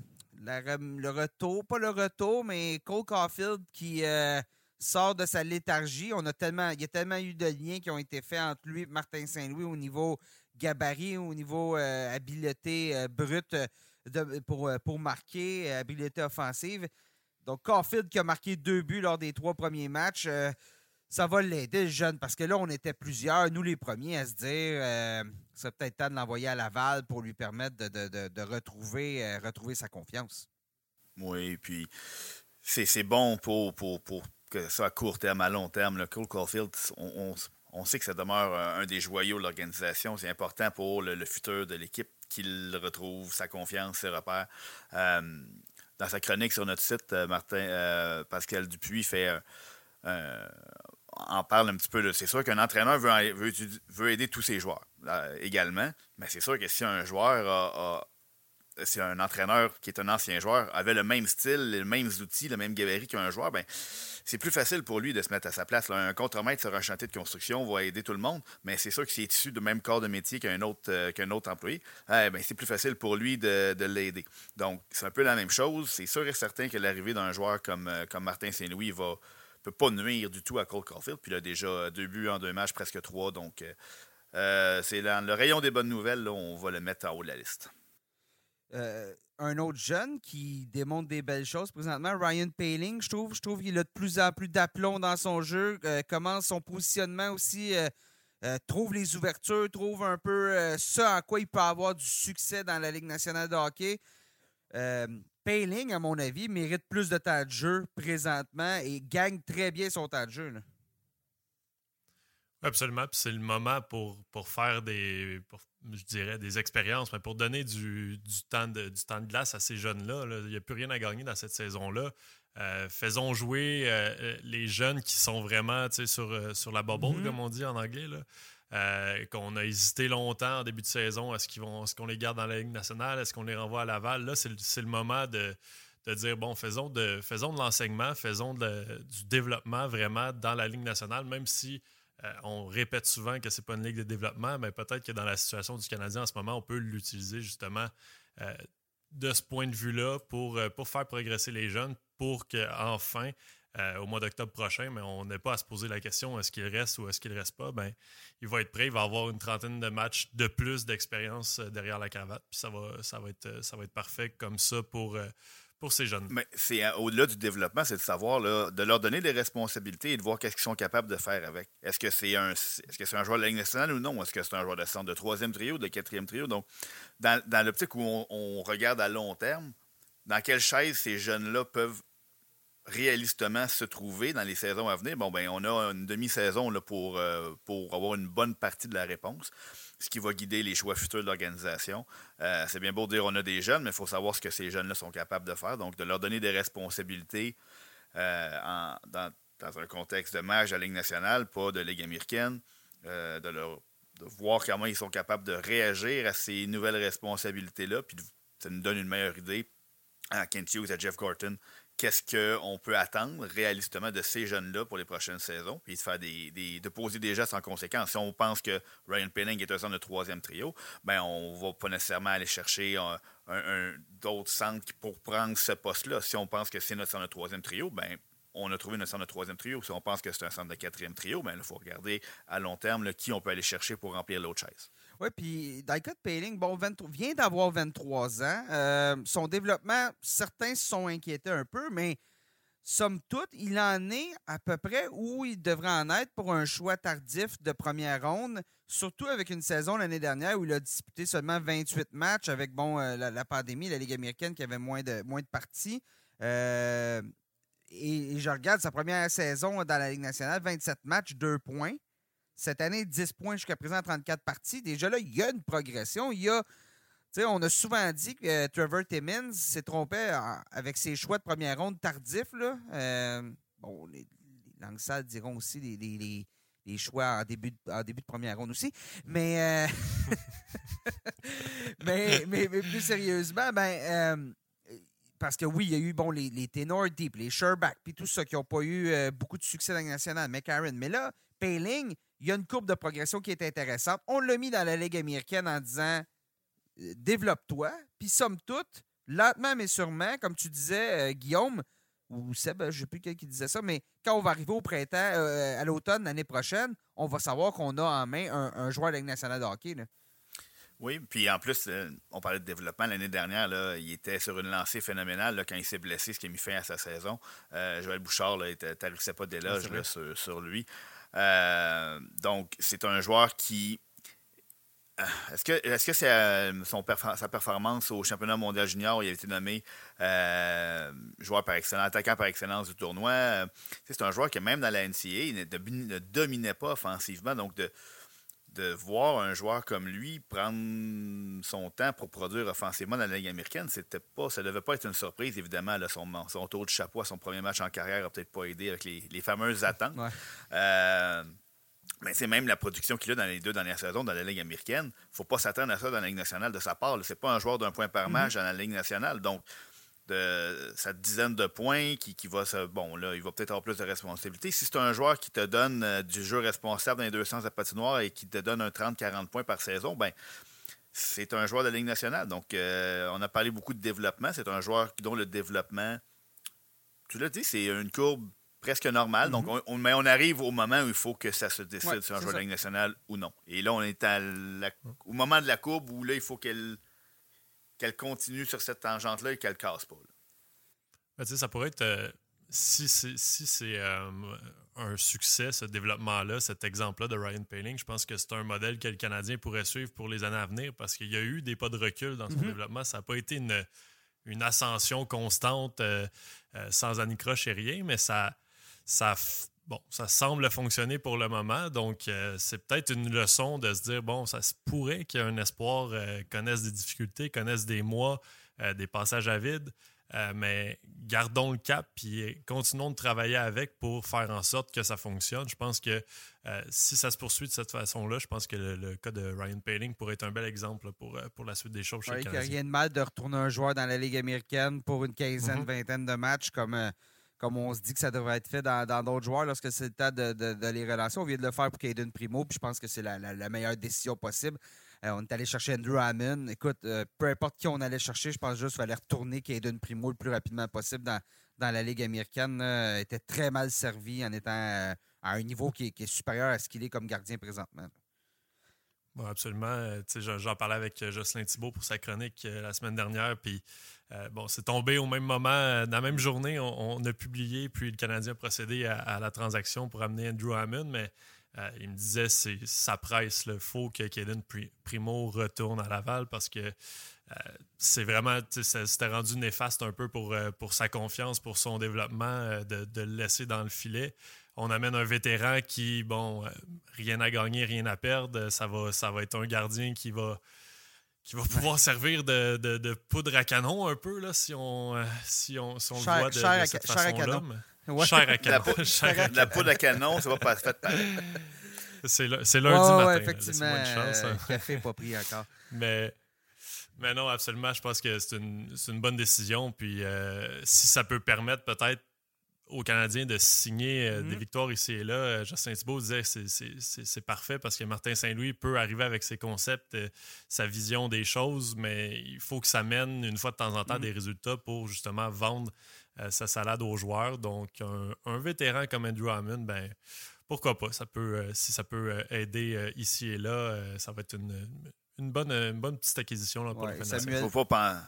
le retour, pas le retour, mais Cole Caulfield qui sort de sa léthargie. On a tellement, il y a tellement eu de liens qui ont été faits entre lui et Martin Saint-Louis au niveau gabarit, au niveau habileté brute pour, euh, pour marquer, euh, habileté offensive. Donc, Caulfield qui a marqué deux buts lors des trois premiers matchs, euh, ça va l'aider, le jeune, parce que là, on était plusieurs, nous les premiers, à se dire c'est peut-être temps de l'envoyer à Laval pour lui permettre de, retrouver, sa confiance. Oui, puis c'est bon pour, que ça à court terme, à long terme. Le Cole Caulfield, on, sait que ça demeure un, des joyaux de l'organisation. C'est important pour le futur de l'équipe qu'il retrouve sa confiance, ses repères. Euh, dans sa chronique sur notre site, euh, Martin euh, Pascal Dupuis fait en parle un petit peu. C'est sûr qu'un entraîneur veut, veut, aider tous ses joueurs également, mais c'est sûr que si un joueur a si un entraîneur qui est un ancien joueur avait le même style, les mêmes outils, le même gabarit qu'un joueur, ben c'est plus facile pour lui de se mettre à sa place. Un contremaître sur un chantier de construction va aider tout le monde, mais c'est sûr que s'il est issu du même corps de métier qu'un autre, euh, qu'un autre employé, eh ben, c'est plus facile pour lui de, l'aider. Donc, c'est un peu la même chose. C'est sûr et certain que l'arrivée d'un joueur comme, euh, comme Martin Saint-Louis va peut pas nuire du tout à Cole Caulfield. Puis il a déjà deux buts en deux matchs, presque trois. Donc, euh, c'est dans le rayon des bonnes nouvelles, on va le mettre en haut de la liste. Euh, un autre jeune qui démontre des belles choses présentement, Ryan Paling, je trouve. Je trouve qu'il a de plus en plus d'aplomb dans son jeu, euh, commence son positionnement aussi, euh, trouve les ouvertures, trouve un peu ce à quoi il peut avoir du succès dans la Ligue nationale de hockey. Paling, à mon avis, mérite plus de temps de jeu présentement et gagne très bien son temps de jeu. Absolument. Puis c'est le moment pour, pour faire des, je dirais, des expériences, mais pour donner du, temps, de, du temps de glace à ces jeunes-là. il n'y a plus rien à gagner dans cette saison-là. Euh, faisons jouer euh, euh, les jeunes qui sont vraiment sur, sur la bubble, mm-hmm. comme on dit en anglais. qu'on a hésité longtemps en début de saison. Est-ce qu'ils vont, est-ce qu'on les garde dans la Ligue nationale? Est-ce qu'on les renvoie à Laval? Là, c'est, le moment de, dire bon, faisons de, faisons de l'enseignement, faisons du développement vraiment dans la Ligue nationale, même si euh, on répète souvent que ce n'est pas une ligue de développement, mais peut-être que dans la situation du Canadien en ce moment, on peut l'utiliser justement euh, de ce point de vue-là pour, euh, faire progresser les jeunes, pour qu'enfin, au mois d'octobre prochain, mais on n'ait pas à se poser la question est-ce qu'il reste ou est-ce qu'il ne reste pas, ben, il va être prêt, il va avoir une trentaine de matchs de plus d'expérience derrière la cravate, puis ça va, ça va, être, ça va être parfait comme ça pour pour ces jeunes. Mais c'est au-delà du développement, c'est de savoir, là, de leur donner des responsabilités et de voir qu'est-ce qu'ils sont capables de faire avec. Est-ce que c'est un, est-ce que c'est un joueur de la nationale ou non? Est-ce que c'est un joueur de centre de troisième trio, de quatrième trio? Donc, dans, dans l'optique où on, regarde à long terme, dans quelle chaise ces jeunes-là peuvent réalistement se trouver dans les saisons à venir? Bon, ben, on a une demi-saison pour, euh, pour avoir une bonne partie de la réponse ce qui va guider les choix futurs de l'organisation. Euh, c'est bien beau de dire on a des jeunes, mais il faut savoir ce que ces jeunes-là sont capables de faire. Donc, de leur donner des responsabilités euh, dans, un contexte de match à Ligue nationale, pas de Ligue américaine, euh, de, leur, de voir comment ils sont capables de réagir à ces nouvelles responsabilités-là, puis ça nous donne une meilleure idée à Kent Hughes, à Jeff Gorton, qu'est-ce qu'on peut attendre réalistement de ces jeunes-là pour les prochaines saisons, puis de, faire des, de poser des gestes en conséquence. Si on pense que Ryan Penning est un centre de troisième trio, ben on va pas nécessairement aller chercher un, d'autres centres pour prendre ce poste-là. Si on pense que c'est notre centre de troisième trio, ben on a trouvé notre centre de troisième trio. Si on pense que c'est un centre de quatrième trio, ben il faut regarder à long terme qui on peut aller chercher pour remplir l'autre chaise. Oui, puis Daika Paling, bon, vient d'avoir 23 ans. Euh, son développement, certains se sont inquiétés un peu, mais somme toute, il en est à peu près où il devrait en être pour un choix tardif de première ronde, surtout avec une saison l'année dernière où il a disputé seulement 28 matchs avec bon, euh, la, pandémie, la Ligue américaine qui avait moins de, moins parties. Euh, et, je regarde sa première saison dans la Ligue nationale, 27 matchs, 2 points. Cette année, 10 points jusqu'à présent, 34 parties. Déjà là, il y a une progression. Il y a on a souvent dit que euh, Trevor Timmins s'est trompé avec ses choix de première ronde tardifs. Là. Euh, bon, les, les diront aussi les, choix en début, de, début de première ronde aussi. Mais, euh, mais, mais, plus sérieusement, ben, parce que oui, il y a eu bon, les, les deep, les Sherback, puis tout ça qui n'ont pas eu beaucoup de succès dans la nationale, McCarron. Mais là, Payling, il y a une courbe de progression qui est intéressante. On l'a mis dans la Ligue américaine en disant développe-toi. Puis, somme toute, lentement mais sûrement, comme tu disais, euh, Guillaume, ou Seb, je ne sais plus qui disait ça, mais quand on va arriver au printemps, euh, à l'automne, l'année prochaine, on va savoir qu'on a en main un, joueur de la Ligue nationale de hockey. Oui, puis en plus, euh, on parlait de développement l'année dernière. Là, il était sur une lancée phénoménale quand il s'est blessé, ce qui a mis fin à sa saison. Joël Bouchard ne t'arrêtait pas d'éloge sur, sur, lui. Donc, c'est un joueur qui euh, est-ce que euh, sa performance au championnat mondial junior où il a été nommé euh, joueur par excellence, attaquant par excellence du tournoi? c'est un joueur qui, même dans la NCA, ne, dominait pas offensivement. Donc, de, de voir un joueur comme lui prendre son temps pour produire offensivement dans la Ligue américaine, c'était pas, ça ne devait pas être une surprise, évidemment. son, son, tour de chapeau à son premier match en carrière n'a peut-être pas aidé avec les, fameuses attentes. Mais c'est même la production qu'il a dans les deux dernières saisons dans la Ligue américaine. Il ne faut pas s'attendre à ça dans la Ligue nationale de sa part. Ce n'est pas un joueur d'un point par mhm. match dans la Ligue nationale. Donc, de sa dizaine de points qui, va se. Bon, là, il va peut-être avoir plus de responsabilités. Si c'est un joueur qui te donne euh, du jeu responsable dans les deux sens de patinoire et qui te donne un 30-40 points par saison, ben c'est un joueur de la Ligue nationale. Donc, euh, on a parlé beaucoup de développement. C'est un joueur dont le développement, tu l'as dit, c'est une courbe presque normal. Donc, mhm. on, mais on arrive au moment où il faut que ça se décide sur un joueur de Ligue nationale ou non. Et là, on est au moment de la courbe où là, il faut qu'elle qu'elle continue sur cette tangente-là et qu'elle ne casse pas. Ben, ça pourrait être. Euh, si c'est si euh, un succès, ce développement-là, cet exemple-là de Ryan Paling, je pense que c'est un modèle que le Canadien pourrait suivre pour les années à venir parce qu'il y a eu des pas de recul dans son mhm. développement. Ça n'a pas été une, une ascension constante euh, sans anicroche et rien, mais ça, ça, bon, ça semble fonctionner pour le moment. Donc, euh, c'est peut-être une leçon de se dire, bon, ça se pourrait qu'il y ait un espoir, euh, connaisse des difficultés, connaisse des mois, euh, des passages à vide. mais gardons le cap et continuons de travailler avec pour faire en sorte que ça fonctionne. Je pense que si ça se poursuit de cette façon-là, je pense que le, cas de Ryan Paling pourrait être un bel exemple pour, pour la suite des choses. Il n'y a rien de mal de retourner un joueur dans la Ligue américaine pour une quinzaine, mm-hmm. vingtaine de matchs comme comme on se dit que ça devrait être fait dans d'autres joueurs lorsque c'est le temps de, les relations. On vient de le faire pour Caden Primo, puis je pense que c'est la, meilleure décision possible. Euh, on est allé chercher Andrew Hammond. Écoute, euh, peu importe qui on allait chercher, je pense juste qu'il fallait retourner Caden Primo le plus rapidement possible dans, la Ligue américaine. Il était très mal servi en étant euh, à un niveau qui est, supérieur à ce qu'il est comme gardien présentement. Absolument. J'en parlais avec Jocelyn Thibault pour sa chronique la semaine dernière. Puis euh, bon, c'est tombé au même moment, euh, dans la même journée, on, a publié, puis le Canadien a procédé à, la transaction pour amener Andrew Hammond, mais euh, il me disait c'est ça presse, il faut que Kaden Primo retourne à Laval parce que c'est vraiment, c'était rendu néfaste un peu pour, pour sa confiance, pour son développement, de, de, le laisser dans le filet. On amène un vétéran qui, bon, rien à gagner, rien à perdre. Ça va, ça va être un gardien qui va qui va pouvoir servir de, de, poudre à canon un peu, là, si on, euh, si on, si on le voit de, cette façon-là. Cher à canon. La, la, poudre à canon, ça va pas être fait C'est lundi matin. Ouais, effectivement, euh, hein. café pas pris encore. Mais, mais non, absolument, je pense que c'est une, une, bonne décision. Puis euh, si ça peut permettre peut-être aux Canadiens de signer euh, des mhm. victoires ici et là. Euh, Justin Thibault disait que c'est parfait parce que Martin Saint-Louis peut arriver avec ses concepts, euh, sa vision des choses, mais il faut que ça mène une fois de temps en temps mhm. des résultats pour justement vendre sa salade aux joueurs. Donc, un, vétéran comme Andrew Hammond, ben, pourquoi pas? Ça peut, si ça peut aider ici et là, ça va être une, une bonne, une bonne petite acquisition là, pour le Samuel... Faut pas,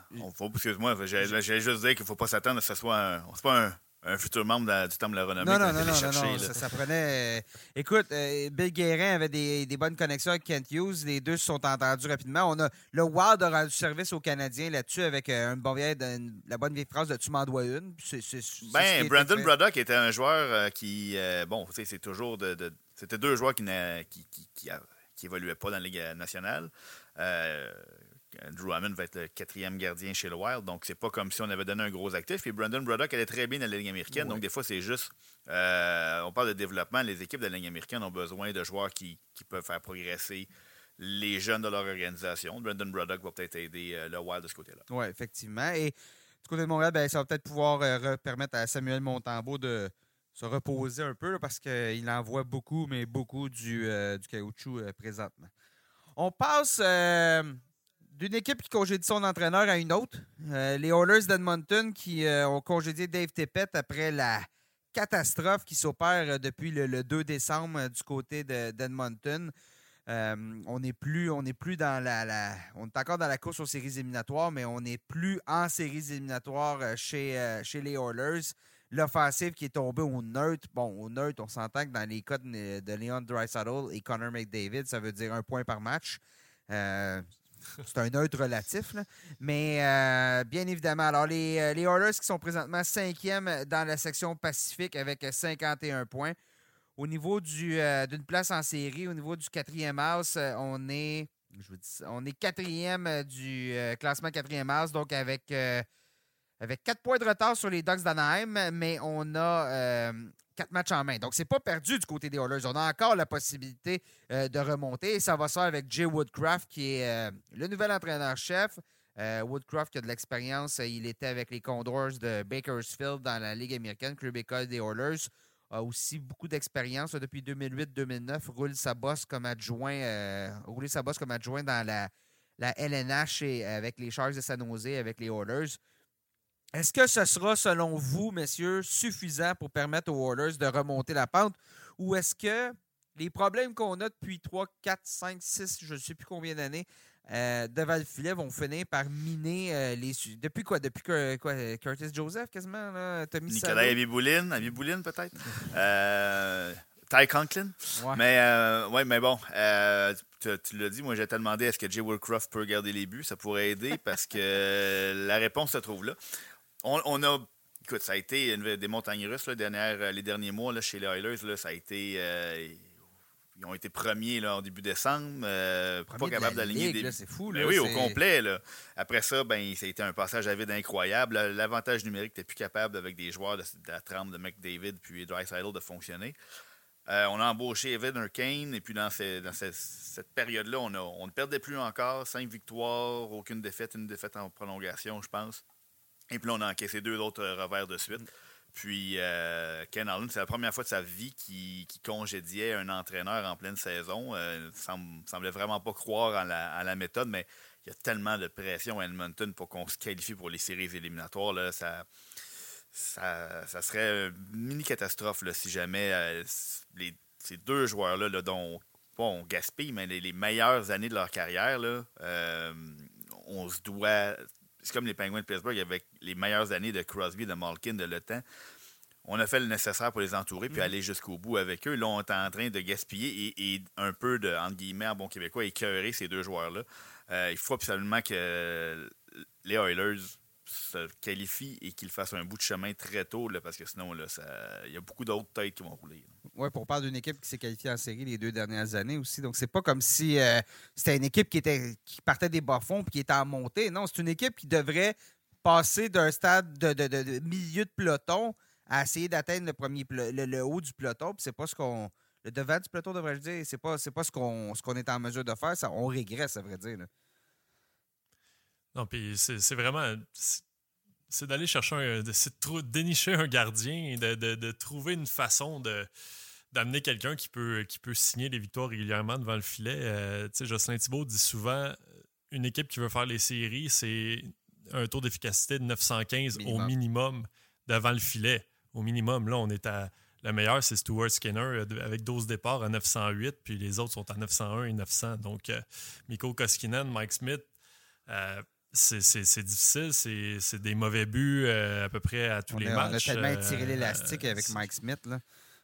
excuse-moi, j'allais juste dire qu'il ne faut pas s'attendre à ce que ce soit un, pas un, un futur membre du Temple de la Renommée. Non, non, non, non, non, ça, prenait. Euh, écoute, euh, Bill Guérin avait des, des, bonnes connexions avec Kent Hughes. Les deux se sont entendus rapidement. On a le Wild a rendu service aux Canadiens là-dessus avec euh, une bonne vieille, la bonne vieille phrase de Tu m'en dois une. ben, Brandon Braddock était un joueur qui. bon, tu sais, c'est toujours de. C'était deux joueurs qui, qui, qui, qui, évoluaient pas dans la Ligue nationale. Drew Hammond va être le quatrième gardien chez le Wild. Donc, c'est pas comme si on avait donné un gros actif. Et Brandon Braddock allait très bien dans la Ligue américaine. Donc, des fois, c'est juste. Euh, on parle de développement. Les équipes de la Ligue américaine ont besoin de joueurs qui, peuvent faire progresser les jeunes de leur organisation. Brandon Braddock va peut-être aider euh, le Wild de ce côté-là. Oui, effectivement. Et du côté de Montréal, ben, ça va peut-être pouvoir euh, permettre à Samuel Montembeau de se reposer un peu parce qu'il envoie beaucoup, mais beaucoup du, du caoutchouc présentement. On passe d'une équipe qui congédie son entraîneur à une autre. Euh, les Oilers d'Edmonton qui euh, ont congédié Dave Tippett après la catastrophe qui s'opère euh, depuis le, 2 décembre du côté d'Edmonton. on n'est plus, on plus dans la, on est encore dans la course aux séries éliminatoires, mais on n'est plus en séries éliminatoires chez, les Oilers. L'offensive qui est tombée au neutre. Bon, au neutre, on s'entend que dans les cas de, de Leon et Connor McDavid, ça veut dire un point par match. C'est un neutre relatif. Mais euh, bien évidemment, alors les, euh, les qui sont présentement cinquième dans la section Pacifique avec 51 points. Au niveau euh, d'une place en série, au niveau du quatrième house, on est je vous dis, on est quatrième du classement quatrième house, donc avec avec quatre points de retard sur les Ducks d'Anaheim, mais on a euh, quatre matchs en main. Donc, c'est pas perdu du côté des Oilers. On a encore la possibilité euh, de remonter. Et ça va se faire avec Jay Woodcraft, qui est euh, le nouvel entraîneur-chef. Woodcraft qui a de l'expérience. Il était avec les Condors de Bakersfield dans la Ligue américaine, club école des Oilers. A aussi beaucoup d'expérience depuis 2008-2009. Roule sa bosse comme adjoint, roule sa bosse comme adjoint dans la, la LNH et avec les Sharks de San Jose, avec les Oilers. Est-ce que ce sera, selon vous, messieurs, suffisant pour permettre aux Oilers de remonter la pente? Ou est-ce que les problèmes qu'on a depuis 3, 4, 5, 6, je ne sais plus combien d'années, euh, devant le filet vont finir par miner euh, les. Depuis quoi? Depuis que, quoi, Curtis Joseph, quasiment là, Nicolas Abibouline, Abibouline peut-être? Euh, Ty Conklin? Mais, euh, ouais, mais bon, tu, l'as dit, moi j'étais demandé est-ce que Jay Woodcroft peut garder les buts? Ça pourrait aider parce que la réponse se trouve là on, a. Écoute, ça a été des montagnes russes euh, les derniers mois là, chez les Oilers. ça a été. Euh, ils ont été premiers là, en début décembre. Euh, pas capable d'aligner des. C'est fou. oui, au complet. Après ça, ben, ça a été un passage à vide incroyable. L'avantage numérique, tu plus capable avec des joueurs de, la trempe de McDavid puis Dreisaitl de fonctionner. on a embauché Evan Kane et puis dans, cette période-là, on, on ne perdait plus encore. Cinq victoires, aucune défaite, une défaite en prolongation, je pense. Et puis là, on a encaissé deux autres euh, revers de suite. Puis euh, Ken Allen, c'est la première fois de sa vie qui, congédiait un entraîneur en pleine saison. Euh, il semblait vraiment pas croire à la, méthode, mais il y a tellement de pression à Edmonton pour qu'on se qualifie pour les séries éliminatoires. Là, ça, ça, serait une mini-catastrophe si jamais ces deux joueurs-là, là, dont on gaspille, mais les, meilleures années de leur carrière, là, on se doit c'est comme les Penguins de Pittsburgh avec les meilleures années de Crosby, de Malkin, de Le Temps. On a fait le nécessaire pour les entourer puis mm. aller jusqu'au bout avec eux. Là, on est en train de gaspiller et, un peu de, entre guillemets, en bon québécois, écœurer ces deux joueurs-là. Euh, il faut absolument que les Oilers se qualifient et qu'ils fassent un bout de chemin très tôt, là, parce que sinon, il y a beaucoup d'autres têtes qui vont rouler. Oui, pour parler d'une équipe qui s'est qualifiée en série les deux dernières années aussi. Donc, c'est pas comme si euh, c'était une équipe qui, était, qui partait des bas-fonds et qui était en montée. Non, c'est une équipe qui devrait passer d'un stade de, milieu de peloton à essayer d'atteindre le, premier le, haut du peloton. c'est pas ce qu'on. Le devant du peloton, devrais-je dire, c'est pas, pas ce qu'on ce qu'on est en mesure de faire. Ça, on régresse, à vrai dire. Non, puis c'est vraiment. C'est d'aller chercher un. de dénicher un gardien et de, de trouver une façon de d'amener quelqu'un qui peut, qui peut signer les victoires régulièrement devant le filet. Euh, Jocelyn Thibault dit souvent une équipe qui veut faire les séries, c'est un taux d'efficacité de 915 au minimum devant le filet. Au minimum, là, on est à le meilleur, c'est Stuart Skinner avec 12 départs à 908, puis les autres sont à 901 et 900. Donc, Miko Koskinen, Mike Smith, c'est difficile. C'est des mauvais buts à peu près à tous les matchs. On a tellement étiré l'élastique avec Mike Smith. Là.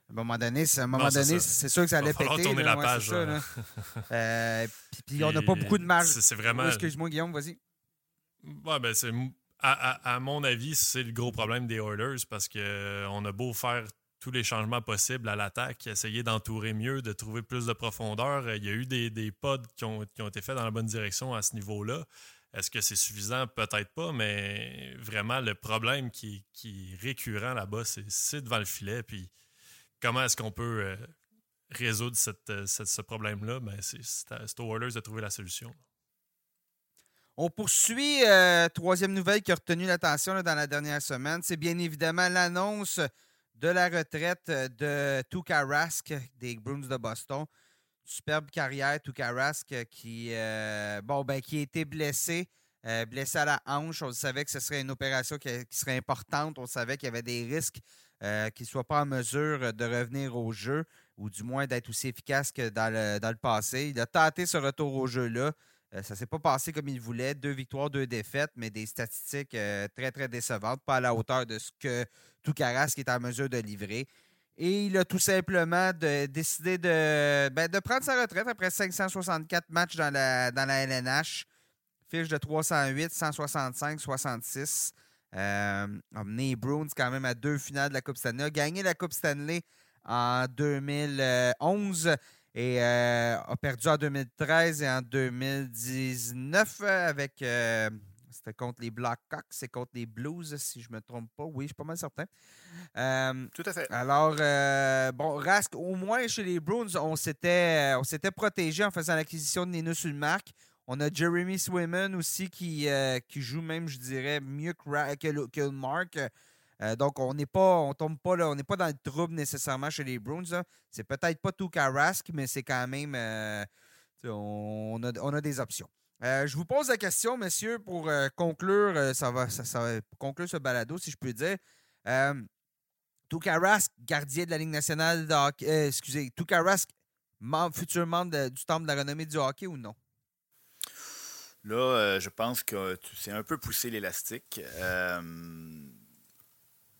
À un moment donné, c'est, sûr que ça allait péter. tourner la page. Euh, puis, on n'a pas beaucoup de marge. C'est vraiment. Excuse-moi, Guillaume, vas-y. Ouais, ben c'est à, à, mon avis, c'est le gros problème des Oilers parce qu'on euh, a beau faire tous les changements possibles à l'attaque, essayer d'entourer mieux, de trouver plus de profondeur. Il y a eu des, des pods qui ont, qui ont, été faits dans la bonne direction à ce niveau-là. Est-ce que c'est suffisant? Peut-être pas, mais vraiment, le problème qui, est récurrent là-bas, c'est devant le filet. Puis comment est-ce qu'on peut euh, résoudre euh, ce problème-là? Ben, c'est aux Oilers de trouver la solution. On poursuit. Euh, troisième nouvelle qui a retenu l'attention dans la dernière semaine, c'est bien évidemment l'annonce de la retraite de Tuka Rask des Bruins de Boston. Superbe carrière, Tuka Rask, qui, bon, ben, qui a été blessé. blessé à la hanche. On savait que ce serait une opération qui serait importante. On savait qu'il y avait des risques euh, qu'il ne soit pas en mesure de revenir au jeu ou du moins d'être aussi efficace que dans le, passé. Il a tenté ce retour au jeu-là. Euh, ça ne s'est pas passé comme il voulait. Deux victoires, deux défaites, mais des statistiques euh, très, très décevantes, pas à la hauteur de ce que Toucaras est en mesure de livrer. Et il a tout simplement décidé de, ben, prendre sa retraite après 564 matchs dans la, LNH. Fiche de 308, 165, 66. Euh, a mené Bruins quand même à deux finales de la Coupe Stanley. A gagné la Coupe Stanley en 2011 et euh, a perdu en 2013 et en 2019 avec. Euh, c'était contre les Blackhawks, c'est contre les Blues, si je ne me trompe pas. Oui, je suis pas mal certain. Tout à fait. Alors, bon, Rask, au moins chez les Bruins, on s'était, on s'était protégé en faisant l'acquisition de Nino Sulmark. On a Jeremy Swayman aussi qui, euh, qui joue même, je dirais, mieux que, que, Mark. Euh, donc, on n'est pas, on tombe pas là, on n'est pas dans le trouble nécessairement chez les Bruins. C'est peut-être pas tout Rask, mais c'est quand même. Euh, on, a, on, a, des options. Je vous pose la question, messieurs, pour conclure, ça va, ça, va conclure ce balado, si je peux dire. Tuka Rask, gardien de la Ligue nationale de hockey, excusez, Tuka Rask, futur membre du Temple de la renommée du hockey ou non? Là, euh, je pense que c'est un peu poussé l'élastique. Euh,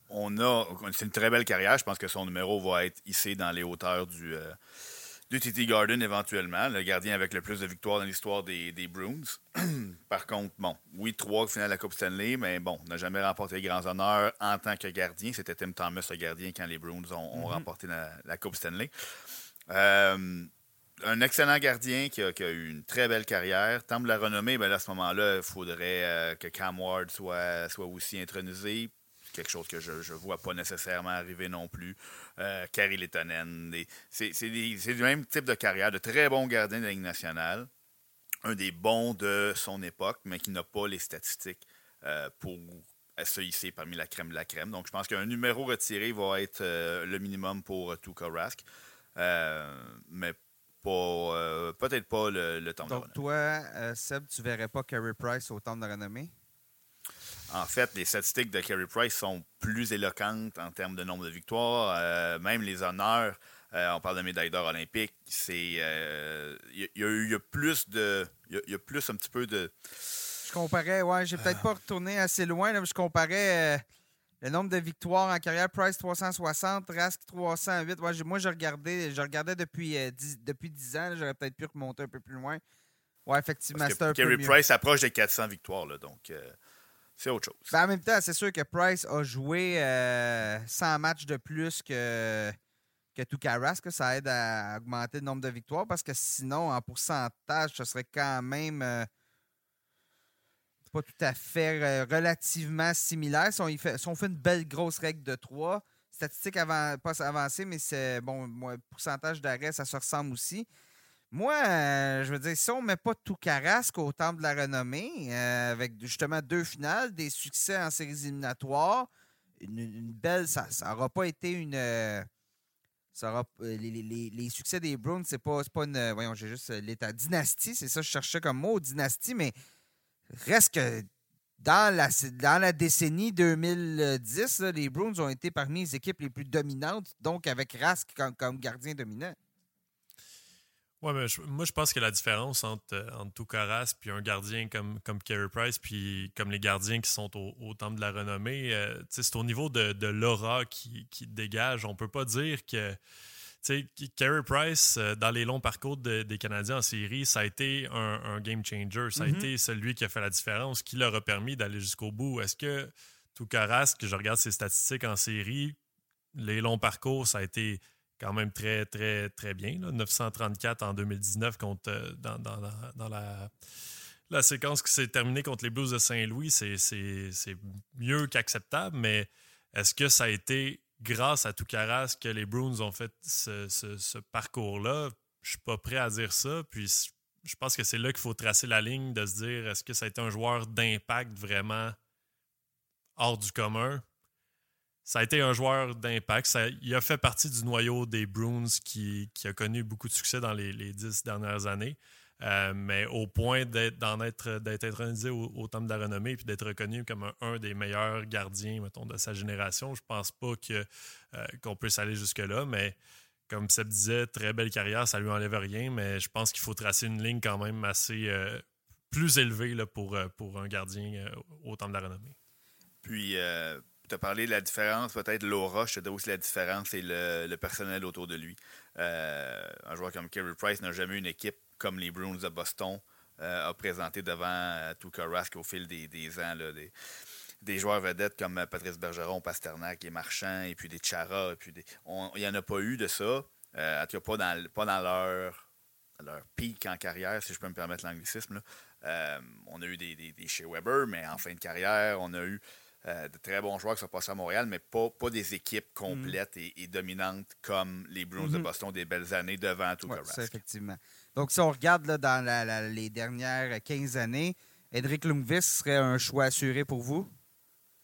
on a, c'est une très belle carrière. Je pense que son numéro va être hissé dans les hauteurs du, euh, du TT Garden éventuellement. Le gardien avec le plus de victoires dans l'histoire des, des, Bruins. Par contre, bon, oui, trois finales de la Coupe Stanley, mais bon, n'a jamais remporté les grands honneurs en tant que gardien. C'était Tim Thomas le gardien quand les Bruins ont, mm-hmm. remporté la, la, Coupe Stanley un excellent gardien qui a, eu une très belle carrière. Tant de la renommée, ben à ce moment-là, il faudrait euh, que Cam Ward soit, soit aussi intronisé. Quelque chose que je ne vois pas nécessairement arriver non plus. Euh, Carrie Lettonen. C'est du même type de carrière, de très bons gardiens de la Ligue nationale. Un des bons de son époque, mais qui n'a pas les statistiques euh, pour se hisser parmi la crème de la crème. Donc, je pense qu'un numéro retiré va être euh, le minimum pour Tuka Rask. mais euh, peut-être pas le, temps Donc, toi, euh, Seb, tu verrais pas Carey Price au temps de renommée? En fait, les statistiques de Carey Price sont plus éloquentes en termes de nombre de victoires. Euh, même les honneurs, on parle de médaille d'or olympique, c'est il y, a plus de il y, a plus un petit peu de je comparais, ouais, j'ai peut-être pas retourné assez loin, mais je comparais le nombre de victoires en carrière, Price 360, Rask 308. moi, je regardais, je regardais depuis, 10, euh, depuis 10 ans. J'aurais peut-être pu remonter un peu plus loin. Ouais, effectivement, c'est un Kerry peu Price approche des 400 victoires, là, donc euh, c'est autre chose. Ben, en même temps, c'est sûr que Price a joué 100 euh, matchs de plus que, que Tuka Rask. Ça aide à augmenter le nombre de victoires parce que sinon, en pourcentage, ce serait quand même pas tout à fait euh, relativement similaire. Si on, fait, une belle grosse règle de 3, statistique pas avancée, mais c'est bon, pourcentage d'arrêt, ça se ressemble aussi. Moi, euh, je veux dire, si on ne met pas tout carasque au temple de la renommée, euh, avec justement deux finales, des succès en séries éliminatoires, une, belle. Ça n'aura pas été une. ça les, succès des Browns, c'est pas, pas une. Voyons, j'ai juste l'état. Dynastie, c'est ça que je cherchais comme mot, dynastie, mais reste que dans la, dans la décennie 2010, les Bruins ont été parmi les équipes les plus dominantes, donc avec Rask comme, gardien dominant. Oui, mais moi, je pense que la différence entre, euh, entre Rask puis un gardien comme, comme Carey Price, puis comme les gardiens qui sont au, au temple de la renommée, euh, c'est au niveau de, de l'aura qui, qui, dégage. On peut pas dire que Carey Price, euh, dans les longs parcours des Canadiens en série, ça a été un, game changer. Ça a mm-hmm. été celui qui a fait la différence, qui leur a permis d'aller jusqu'au bout. Est-ce que Toukaras, que je regarde ses statistiques en série, les longs parcours, ça a été quand même très, très, très bien. 934 en 2019 contre, euh, dans, la, la, séquence qui s'est terminée contre les Blues de Saint-Louis. C'est mieux qu'acceptable, mais est-ce que ça a été grâce à Toucaras que les Bruins ont fait ce, parcours-là? Je suis pas prêt à dire ça. Puis je pense que c'est là qu'il faut tracer la ligne de se dire est-ce que ça a été un joueur d'impact vraiment hors du commun? Ça a été un joueur d'impact. Il a fait partie du noyau des Bruins qui, a connu beaucoup de succès dans les, dix dernières années. Euh, mais au point d'en être, d'être intronisé au, temple de la renommée puis d'être reconnu comme un, des meilleurs gardiens, mettons, de sa génération, je pense pas que, euh, qu'on puisse aller jusque-là, mais comme Seb disait, très belle carrière, ça lui enlève rien, mais je pense qu'il faut tracer une ligne quand même assez euh, plus élevée là, pour, pour un gardien au temple de la renommée. Puis, tu as parlé de la différence, peut-être l'aura, je te dis aussi la différence, c'est le, le, personnel autour de lui. un joueur comme Kerry Price n'a jamais eu une équipe comme les Bruins de Boston, euh, a présenté devant euh, Tuukka Rask au fil des, ans. des, joueurs vedettes comme euh, Patrice Bergeron, Pasternak et Marchand, et puis des Chara. puis il n'y en a pas eu de ça. en tout cas, pas dans, pas dans leur, leur pic en carrière, si je peux me permettre l'anglicisme. on a eu des, des, chez Weber, mais en fin de carrière, on a eu de très bons joueurs qui sont passés à Montréal, mais pas, pas des équipes complètes et, dominantes comme les Bruins de mm-hmm. Boston des belles années devant Tuukka Rask. effectivement. Donc, si on regarde là, dans les dernières 15 années, Edric Lundqvist serait un choix assuré pour vous?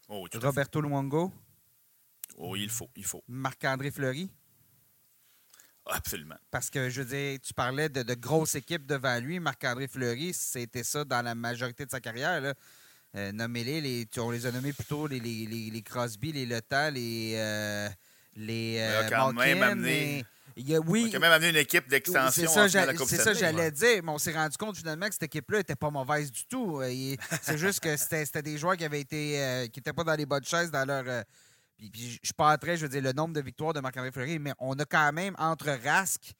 Oh, Roberto Luongo? Oh, il faut, il faut. Marc-André Fleury? Absolument. Parce que, je veux dire, tu parlais de, grosses équipes devant lui. Marc-André Fleury, c'était ça dans la majorité de sa carrière. Là. Euh, nommez-les, les, on les a nommés plutôt les, les, les, Crosby, les Letan, les, euh, les euh, quand même il oui, on a quand même amené une équipe d'extension. C'est ça, j'allais dire. Mais on s'est rendu compte finalement que cette équipe-là n'était pas mauvaise du tout. Euh, c'est juste que c'était des joueurs qui avaient été euh, qui n'étaient pas dans les bonnes chaises dans leur. Euh, puis, puis, je pas je veux dire, le nombre de victoires de Marc-André Fleury, mais on a quand même entre Rask.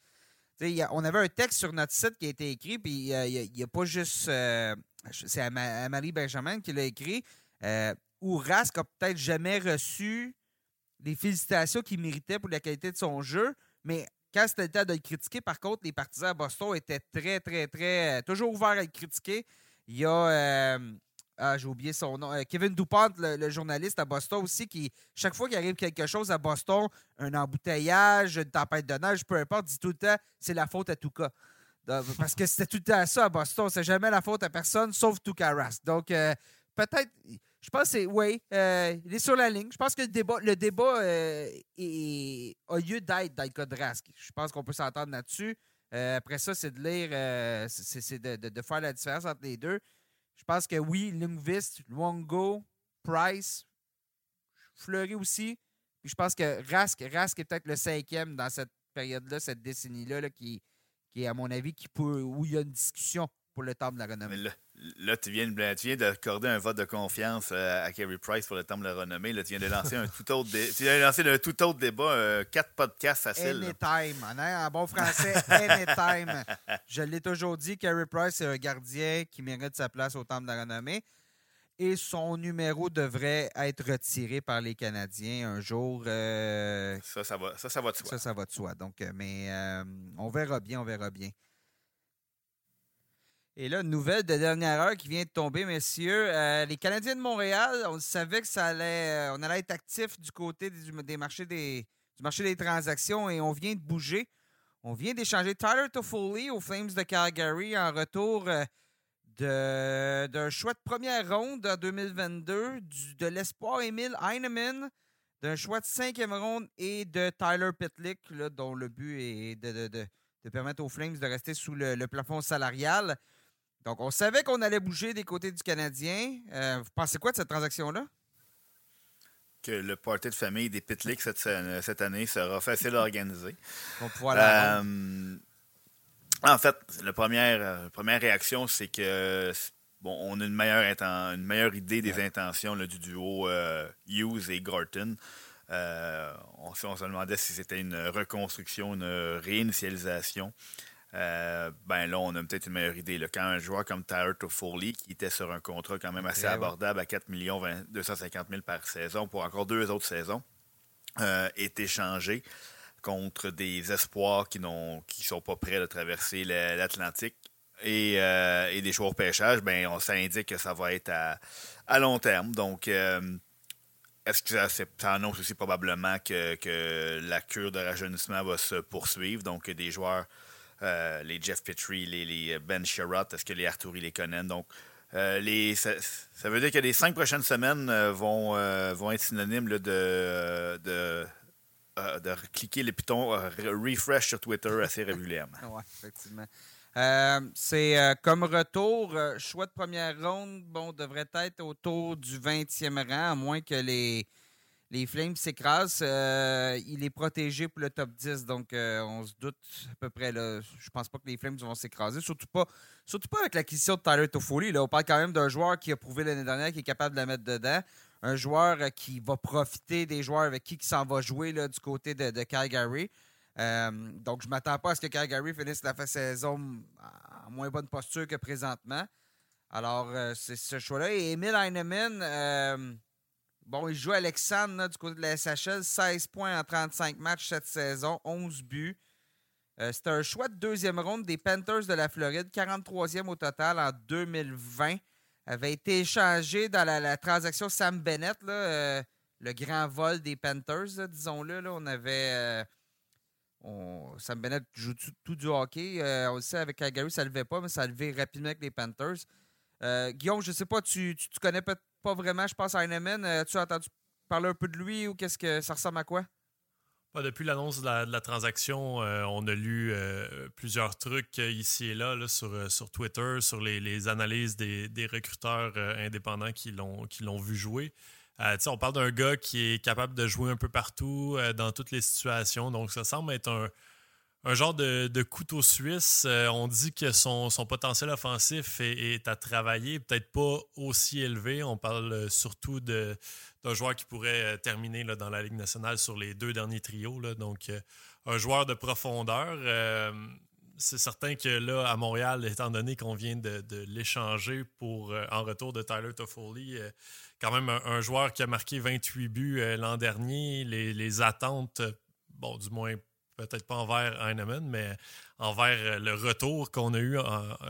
on avait un texte sur notre site qui a été écrit, puis il n'y a, pas juste. C'est Marie Benjamin qui l'a écrit, Rask a peut-être jamais reçu les félicitations qu'il méritait pour la qualité de son jeu. Mais quand c'était le temps de le critiquer, par contre, les partisans à Boston étaient très, très, très. Euh, toujours ouverts à le critiquer. Il y a. Euh, ah, j'ai oublié son nom. Euh, Kevin Dupont, le, journaliste à Boston aussi, qui, chaque fois qu'il arrive quelque chose à Boston, un embouteillage, une tempête de neige, peu importe, dit tout le temps c'est la faute à Tuca. Parce que c'était tout le temps ça à Boston. C'est jamais la faute à personne, sauf Tuca Rask. Donc, peut-être je pense que. Oui, euh, il est sur la ligne. Je pense que le débat, le débat euh, a lieu d'être dans le cas de Rask. Je pense qu'on peut s'entendre là-dessus. Euh, après ça, c'est de lire, c'est de, faire la différence entre les deux. Je pense que oui, Lingvist, Luongo, Price, Fleury aussi. Puis je pense que Rask, Rask est peut-être le cinquième dans cette période-là, cette décennie-là, qui, qui, à mon avis, qui peut, où il y a une discussion pour le temple de la renommée. Là, tu viens, tu viens d'accorder un vote de confiance euh, à Kerry Price pour le temple de la renommée. Là, tu viens de lancer un tout autre, tu viens de lancer un tout autre débat, euh, quatre podcasts faciles. Anytime. En, en bon français, anytime. Je l'ai toujours dit, Kerry Price est un gardien qui mérite sa place au temple de la renommée. Et son numéro devrait être retiré par les Canadiens un jour. Euh, ça, ça va, ça, ça va de soi. Ça, ça va de soi. Donc, mais on verra bien, on verra bien. Et là, nouvelle de dernière heure qui vient de tomber, messieurs. Euh, les Canadiens de Montréal, on savait que ça allait, euh, on allait être actif du côté des marchés des, du marché des transactions et on vient de bouger. On vient d'échanger Tyler Toffoli aux Flames de Calgary en retour euh, d'un choix de première ronde en 2022, de l'espoir Emile Heinemann, d'un choix de cinquième ronde et de Tyler Pitlick, dont le but est de, permettre aux Flames de rester sous le plafond salarial. Donc, on savait qu'on allait bouger des côtés du Canadien. Euh, vous pensez quoi de cette transaction-là? Que le party de famille des Pitlicks cette, cette année sera facile à organiser. On pourra en fait, la première, première réaction, c'est que bon, on a une meilleure, une meilleure idée des intentions du duo Hughes et Gorton. Euh, on, se demandait si c'était une reconstruction, une réinitialisation. Euh, ben là, on a peut-être une meilleure idée. Quand un joueur comme Tyler Toffoli, qui était sur un contrat quand même assez abordable à 4 250 000 par saison pour encore deux autres saisons, euh, est échangé contre des espoirs qui ne qui sont pas prêts de traverser l'Atlantique et, des joueurs pêchage, ben, on, ça indique que ça va être à, long terme. Donc, est-ce que ça, annonce aussi probablement que, la cure de rajeunissement va se poursuivre? Donc, des joueurs, euh, les Jeff Petrie, les, Ben Sherratt, est-ce que les Arturi les connaissent? Donc, euh, les, ça, veut dire que les cinq prochaines semaines euh, vont, vont être synonymes de, de, de, cliquer le piton refresh sur Twitter assez régulièrement. oui, effectivement. Euh, c'est euh, comme retour, euh, choix de première ronde, bon, devrait être autour du 20e rang, à moins que les, les Flames s'écrasent. il est protégé pour le top 10, donc on se doute à peu près. Là, je pense pas que les Flames vont s'écraser, surtout pas, surtout pas avec l'acquisition de Tyler Toffoli. Là. On parle quand même d'un joueur qui a prouvé l'année dernière qu'il est capable de la mettre dedans. Un joueur qui va profiter des joueurs avec qui il s'en va jouer là, du côté de, de Calgary. Euh, donc, je ne m'attends pas à ce que Calgary finisse la saison en moins bonne posture que présentement. Alors, euh, c'est ce choix-là. Et Emile Heinemann, euh, bon, il joue Alexandre du côté de la SHL, 16 points en 35 matchs cette saison, 11 buts. c'est un choix de deuxième ronde des Panthers de la Floride, 43e au total en 2020. Avait été échangé dans la, transaction Sam Bennett, le grand vol des Panthers, disons-le. On avait Sam Bennett joue tout, du hockey. Euh, on le sait, avec Calgary, ça ne levait pas, mais ça levé rapidement avec les Panthers. Euh, Guillaume, je ne sais pas, tu, tu, connais pas, pas vraiment, je pense, à Heinemann. Euh, tu as entendu parler un peu de lui ou qu'est-ce que ça ressemble à quoi? Depuis l'annonce de, la, transaction, on a lu plusieurs trucs ici et là, sur, sur Twitter, sur les, analyses des, recruteurs indépendants qui l'ont vu jouer. Euh, on parle d'un gars qui est capable de jouer un peu partout, euh, dans toutes les situations. Donc, ça semble être un, genre de, couteau suisse. Euh, on dit que son, potentiel offensif est, à travailler, peut-être pas aussi élevé. On parle surtout d'un joueur qui pourrait terminer dans la Ligue nationale sur les deux derniers trios. Donc, un joueur de profondeur c'est certain que là, à Montréal, étant donné qu'on vient de, l'échanger pour en retour de Tyler Toffoli, quand même un, joueur qui a marqué 28 buts euh, l'an dernier. Les, attentes, bon, du moins peut-être pas envers Heinemann, mais envers euh, le retour qu'on a eu euh,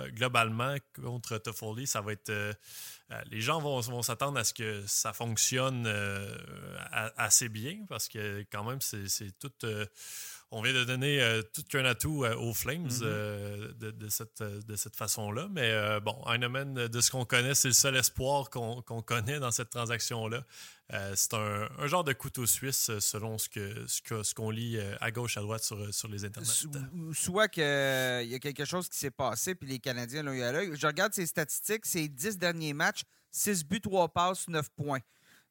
globalement contre Toffoli, ça va être. Les gens vont, s'attendre à ce que ça fonctionne assez bien parce que quand même, c'est tout on vient de donner euh, tout qu'un atout euh, aux Flames mm-hmm. euh, de, cette, de cette façon-là. Mais bon, Heinemann, de ce qu'on connaît, c'est le seul espoir qu'on connaît dans cette transaction-là. c'est un, genre de couteau suisse selon ce qu'on ce ce qu'on lit à gauche, à droite sur, sur les internets. Soit qu'il y a quelque chose qui s'est passé, puis les Canadiens l'ont eu à l'œil. Je regarde ses statistiques, ses 10 derniers matchs, 6 buts, 3 passes, 9 points.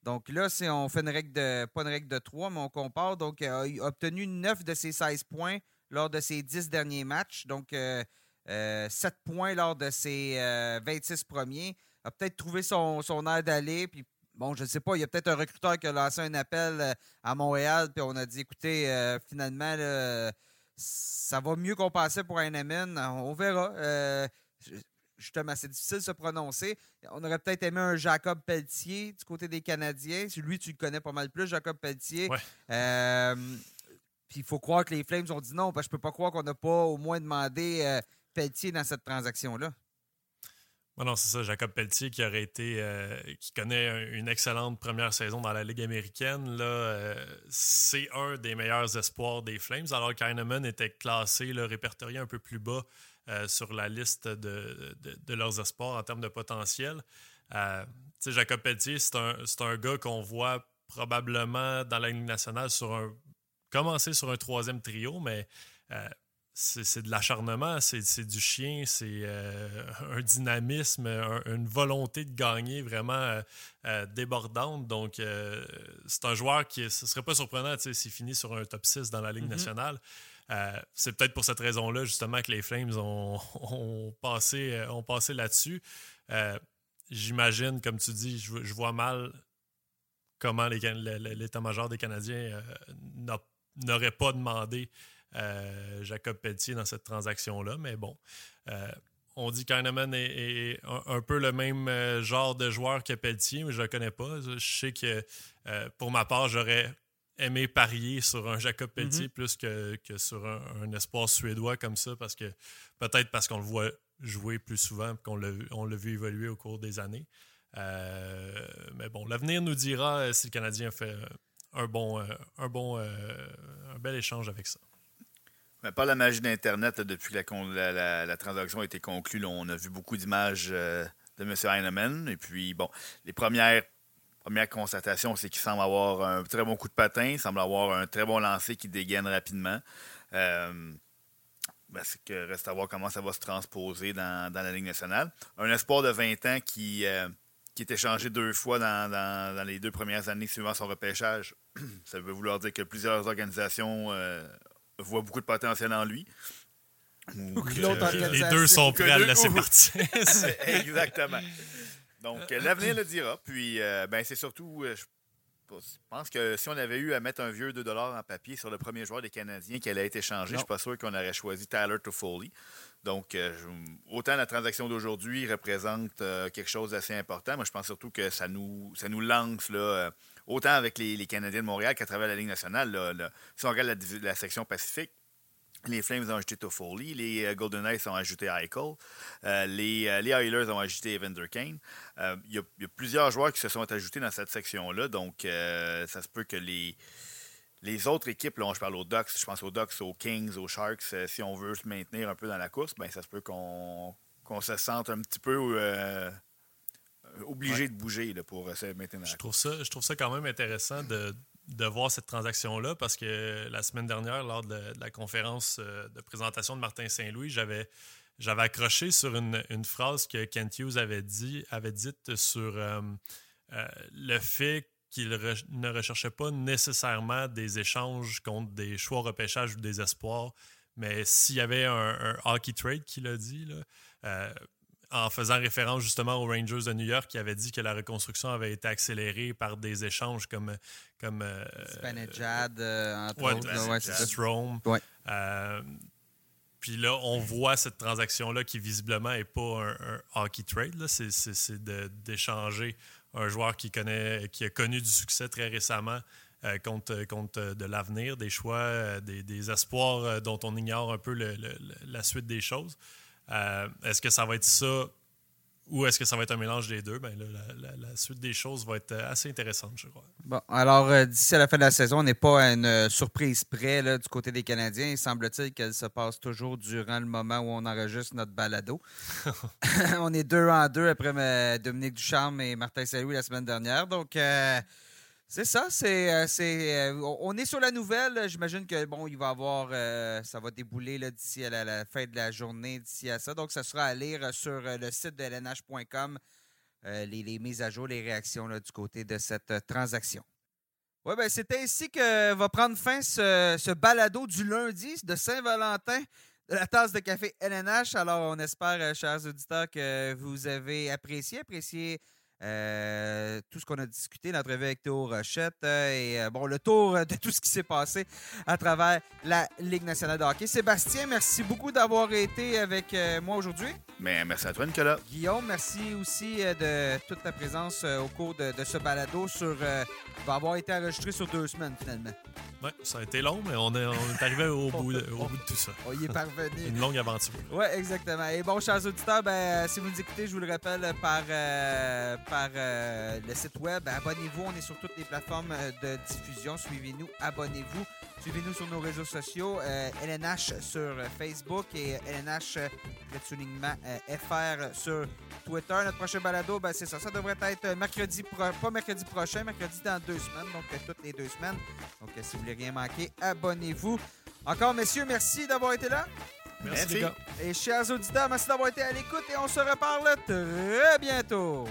Donc là, si on fait une règle de, pas une règle de 3, mais on compare. Donc, il a obtenu 9 de ses 16 points lors de ses 10 derniers matchs. Donc, 7 euh, euh, points lors de ses 26 euh, premiers. A peut-être trouvé son, son air d'aller. Puis, bon, je ne sais pas, il y a peut-être un recruteur qui a lancé un appel à Montréal. Puis, on a dit, écoutez, finalement, ça va mieux qu'on pensait pour un. On verra justement, c'est difficile de se prononcer. On aurait peut-être aimé un Jacob Pelletier du côté des Canadiens. Lui, tu le connais pas mal plus, Jacob Pelletier. Euh, puis il faut croire que les Flames ont dit non, parce que je peux pas croire qu'on n'a pas au moins demandé euh, Pelletier dans cette transaction-là. non, c'est ça, Jacob Pelletier qui aurait été, euh, qui connaît une excellente première saison dans la Ligue américaine. Là, c'est un des meilleurs espoirs des Flames, alors qu'Heinemann était classé, le répertorié un peu plus bas euh, sur la liste de, leurs espoirs en termes de potentiel. Euh, Jacob Pelletier, c'est un, un, gars qu'on voit probablement dans la Ligue nationale sur un commencer sur un troisième trio, mais euh, c'est de l'acharnement, c'est du chien, c'est un dynamisme, une volonté de gagner vraiment débordante. Donc, c'est un joueur qui, ce serait pas surprenant s'il finit sur un top 6 dans la Ligue mm-hmm. nationale. C'est peut-être pour cette raison-là, justement, que les Flames ont, passé, ont passé là-dessus. J'imagine, comme tu dis, je, vois mal comment l'état-major des Canadiens n'aurait pas demandé euh, Jacob Pelletier dans cette transaction-là. Mais bon, euh, on dit qu'Heinemann est, un, peu le même euh, genre de joueur que Pelletier, mais je ne le connais pas. Je sais que pour ma part, j'aurais aimé parier sur un Jacob Pelletier mm-hmm. plus que, sur un, espoir suédois comme ça, parce que peut-être parce qu'on le voit jouer plus souvent qu'on l'a vu évoluer au cours des années. mais bon, l'avenir nous dira si le Canadien fait un bon, un bon, un bel échange avec ça. Mais par la magie d'Internet, depuis que la, transaction a été conclue, on a vu beaucoup d'images euh, de M. Heinemann. Et puis, bon, les premières, premières constatations, c'est qu'il semble avoir un très bon coup de patin, il semble avoir un très bon lancer qui dégaine rapidement. Euh, ben, c'est que reste à voir comment ça va se transposer dans, la Ligue nationale. Un espoir de 20 ans qui, euh, qui est échangé deux fois dans, dans, les deux premières années suivant son repêchage. Ça veut vouloir dire que plusieurs organisations voit beaucoup de potentiel en lui. les deux sont prêts à le laisser partir. Exactement. Donc, l'avenir le dira. Puis, euh, ben, c'est surtout, euh, je pense que si on avait eu à mettre un vieux 2 en papier sur le premier joueur des Canadiens qui allait être échangé, je ne suis pas sûr qu'on aurait choisi Tyler Toffoli. Donc, euh, autant la transaction d'aujourd'hui représente quelque chose d'assez important, mais je pense surtout que ça nous, ça nous lance là, autant avec les, Canadiens de Montréal qu'à travers la Ligue nationale. si on regarde la, section Pacifique, les Flames ont ajouté Toffoli, les euh, Golden Knights ont ajouté Eichel, euh, les, euh, les Oilers ont ajouté Evander Kane. Il y, a plusieurs joueurs qui se sont ajoutés dans cette section-là, donc ça se peut que les, les autres équipes, là, je parle aux Ducks, je pense aux Ducks, aux Kings, aux Sharks, si on veut se maintenir un peu dans la course, ben, ça se peut qu'on se sente un petit peu obligé de bouger là, pour se maintenir. Je trouve, ça, je trouve ça quand même intéressant de, de voir cette transaction-là parce que la semaine dernière, lors de, la conférence euh, de présentation de Martin Saint-Louis, j'avais. J'avais accroché sur une, une, phrase que Kent Hughes avait, dit, avait dite sur euh, euh, le fait qu'il ne recherchait pas nécessairement des échanges contre des choix repêchage ou des espoirs, mais s'il y avait un, hockey trade qu'il a dit, là, en faisant référence justement aux Rangers de New York qui avaient dit que la reconstruction avait été accélérée par des échanges comme. comme euh, Spanejad, euh, entre ouais, autres. Ouais, euh, puis là, on voit cette transaction-là qui visiblement n'est pas un, hockey trade. C'est d'échanger un joueur qui, connaît, qui a connu du succès très récemment contre, contre de l'avenir, des choix, des, des, espoirs dont on ignore un peu la suite des choses. Euh, est-ce que ça va être ça ou est-ce que ça va être un mélange des deux? Ben, la, suite des choses va être assez intéressante, je crois. Bon, alors, euh, d'ici à la fin de la saison, on n'est pas à une euh, surprise près du côté des Canadiens. Il semble-t-il qu'elle se passe toujours durant le moment où on enregistre notre balado. on est deux en deux après Dominique Ducharme et Martin Saint-Louis la semaine dernière. Donc, c'est ça, c'est, euh, euh, on est sur la nouvelle. J'imagine que bon, il va avoir, euh, ça va débouler là, d'ici à la, fin de la journée, d'ici à ça. Donc, ça sera à lire sur le site de lnh.com les, mises à jour, les réactions du côté de cette transaction. Oui, ben, c'est ainsi que va prendre fin ce, ce balado du lundi de Saint-Valentin de la tasse de café LNH. Alors, on espère, chers auditeurs, que vous avez apprécié, apprécié euh, tout ce qu'on a discuté, l'entrevue avec Théo Rochette euh, et euh, bon, le tour de tout ce qui s'est passé à travers la Ligue nationale de hockey. Sébastien, merci beaucoup d'avoir été avec moi aujourd'hui. Mais merci à toi, Nicolas. Guillaume, merci aussi de toute ta présence au cours de, ce balado sur va avoir été enregistré sur deux semaines finalement. Oui, ça a été long, mais on est, arrivé au, bout de, tout ça. On y est parvenu. Une longue aventure. Oui, exactement. Et bon, chers auditeurs, ben, si vous nous écoutez, je vous le rappelle par, euh, par euh, le site web, abonnez-vous. On est sur toutes les plateformes euh, de diffusion. Suivez-nous, abonnez-vous. Suivez-nous sur nos réseaux sociaux, LNH sur Facebook et LNH soulignement FR sur Twitter. Notre prochain balado, ben, c'est ça. Ça devrait être mercredi, pas mercredi prochain, mercredi dans deux semaines, donc toutes les deux semaines. Donc si vous voulez rien manquer, abonnez-vous. Encore, messieurs, merci d'avoir été là. Merci, les gars. Et chers auditeurs, merci d'avoir été à l'écoute et on se reparle très bientôt.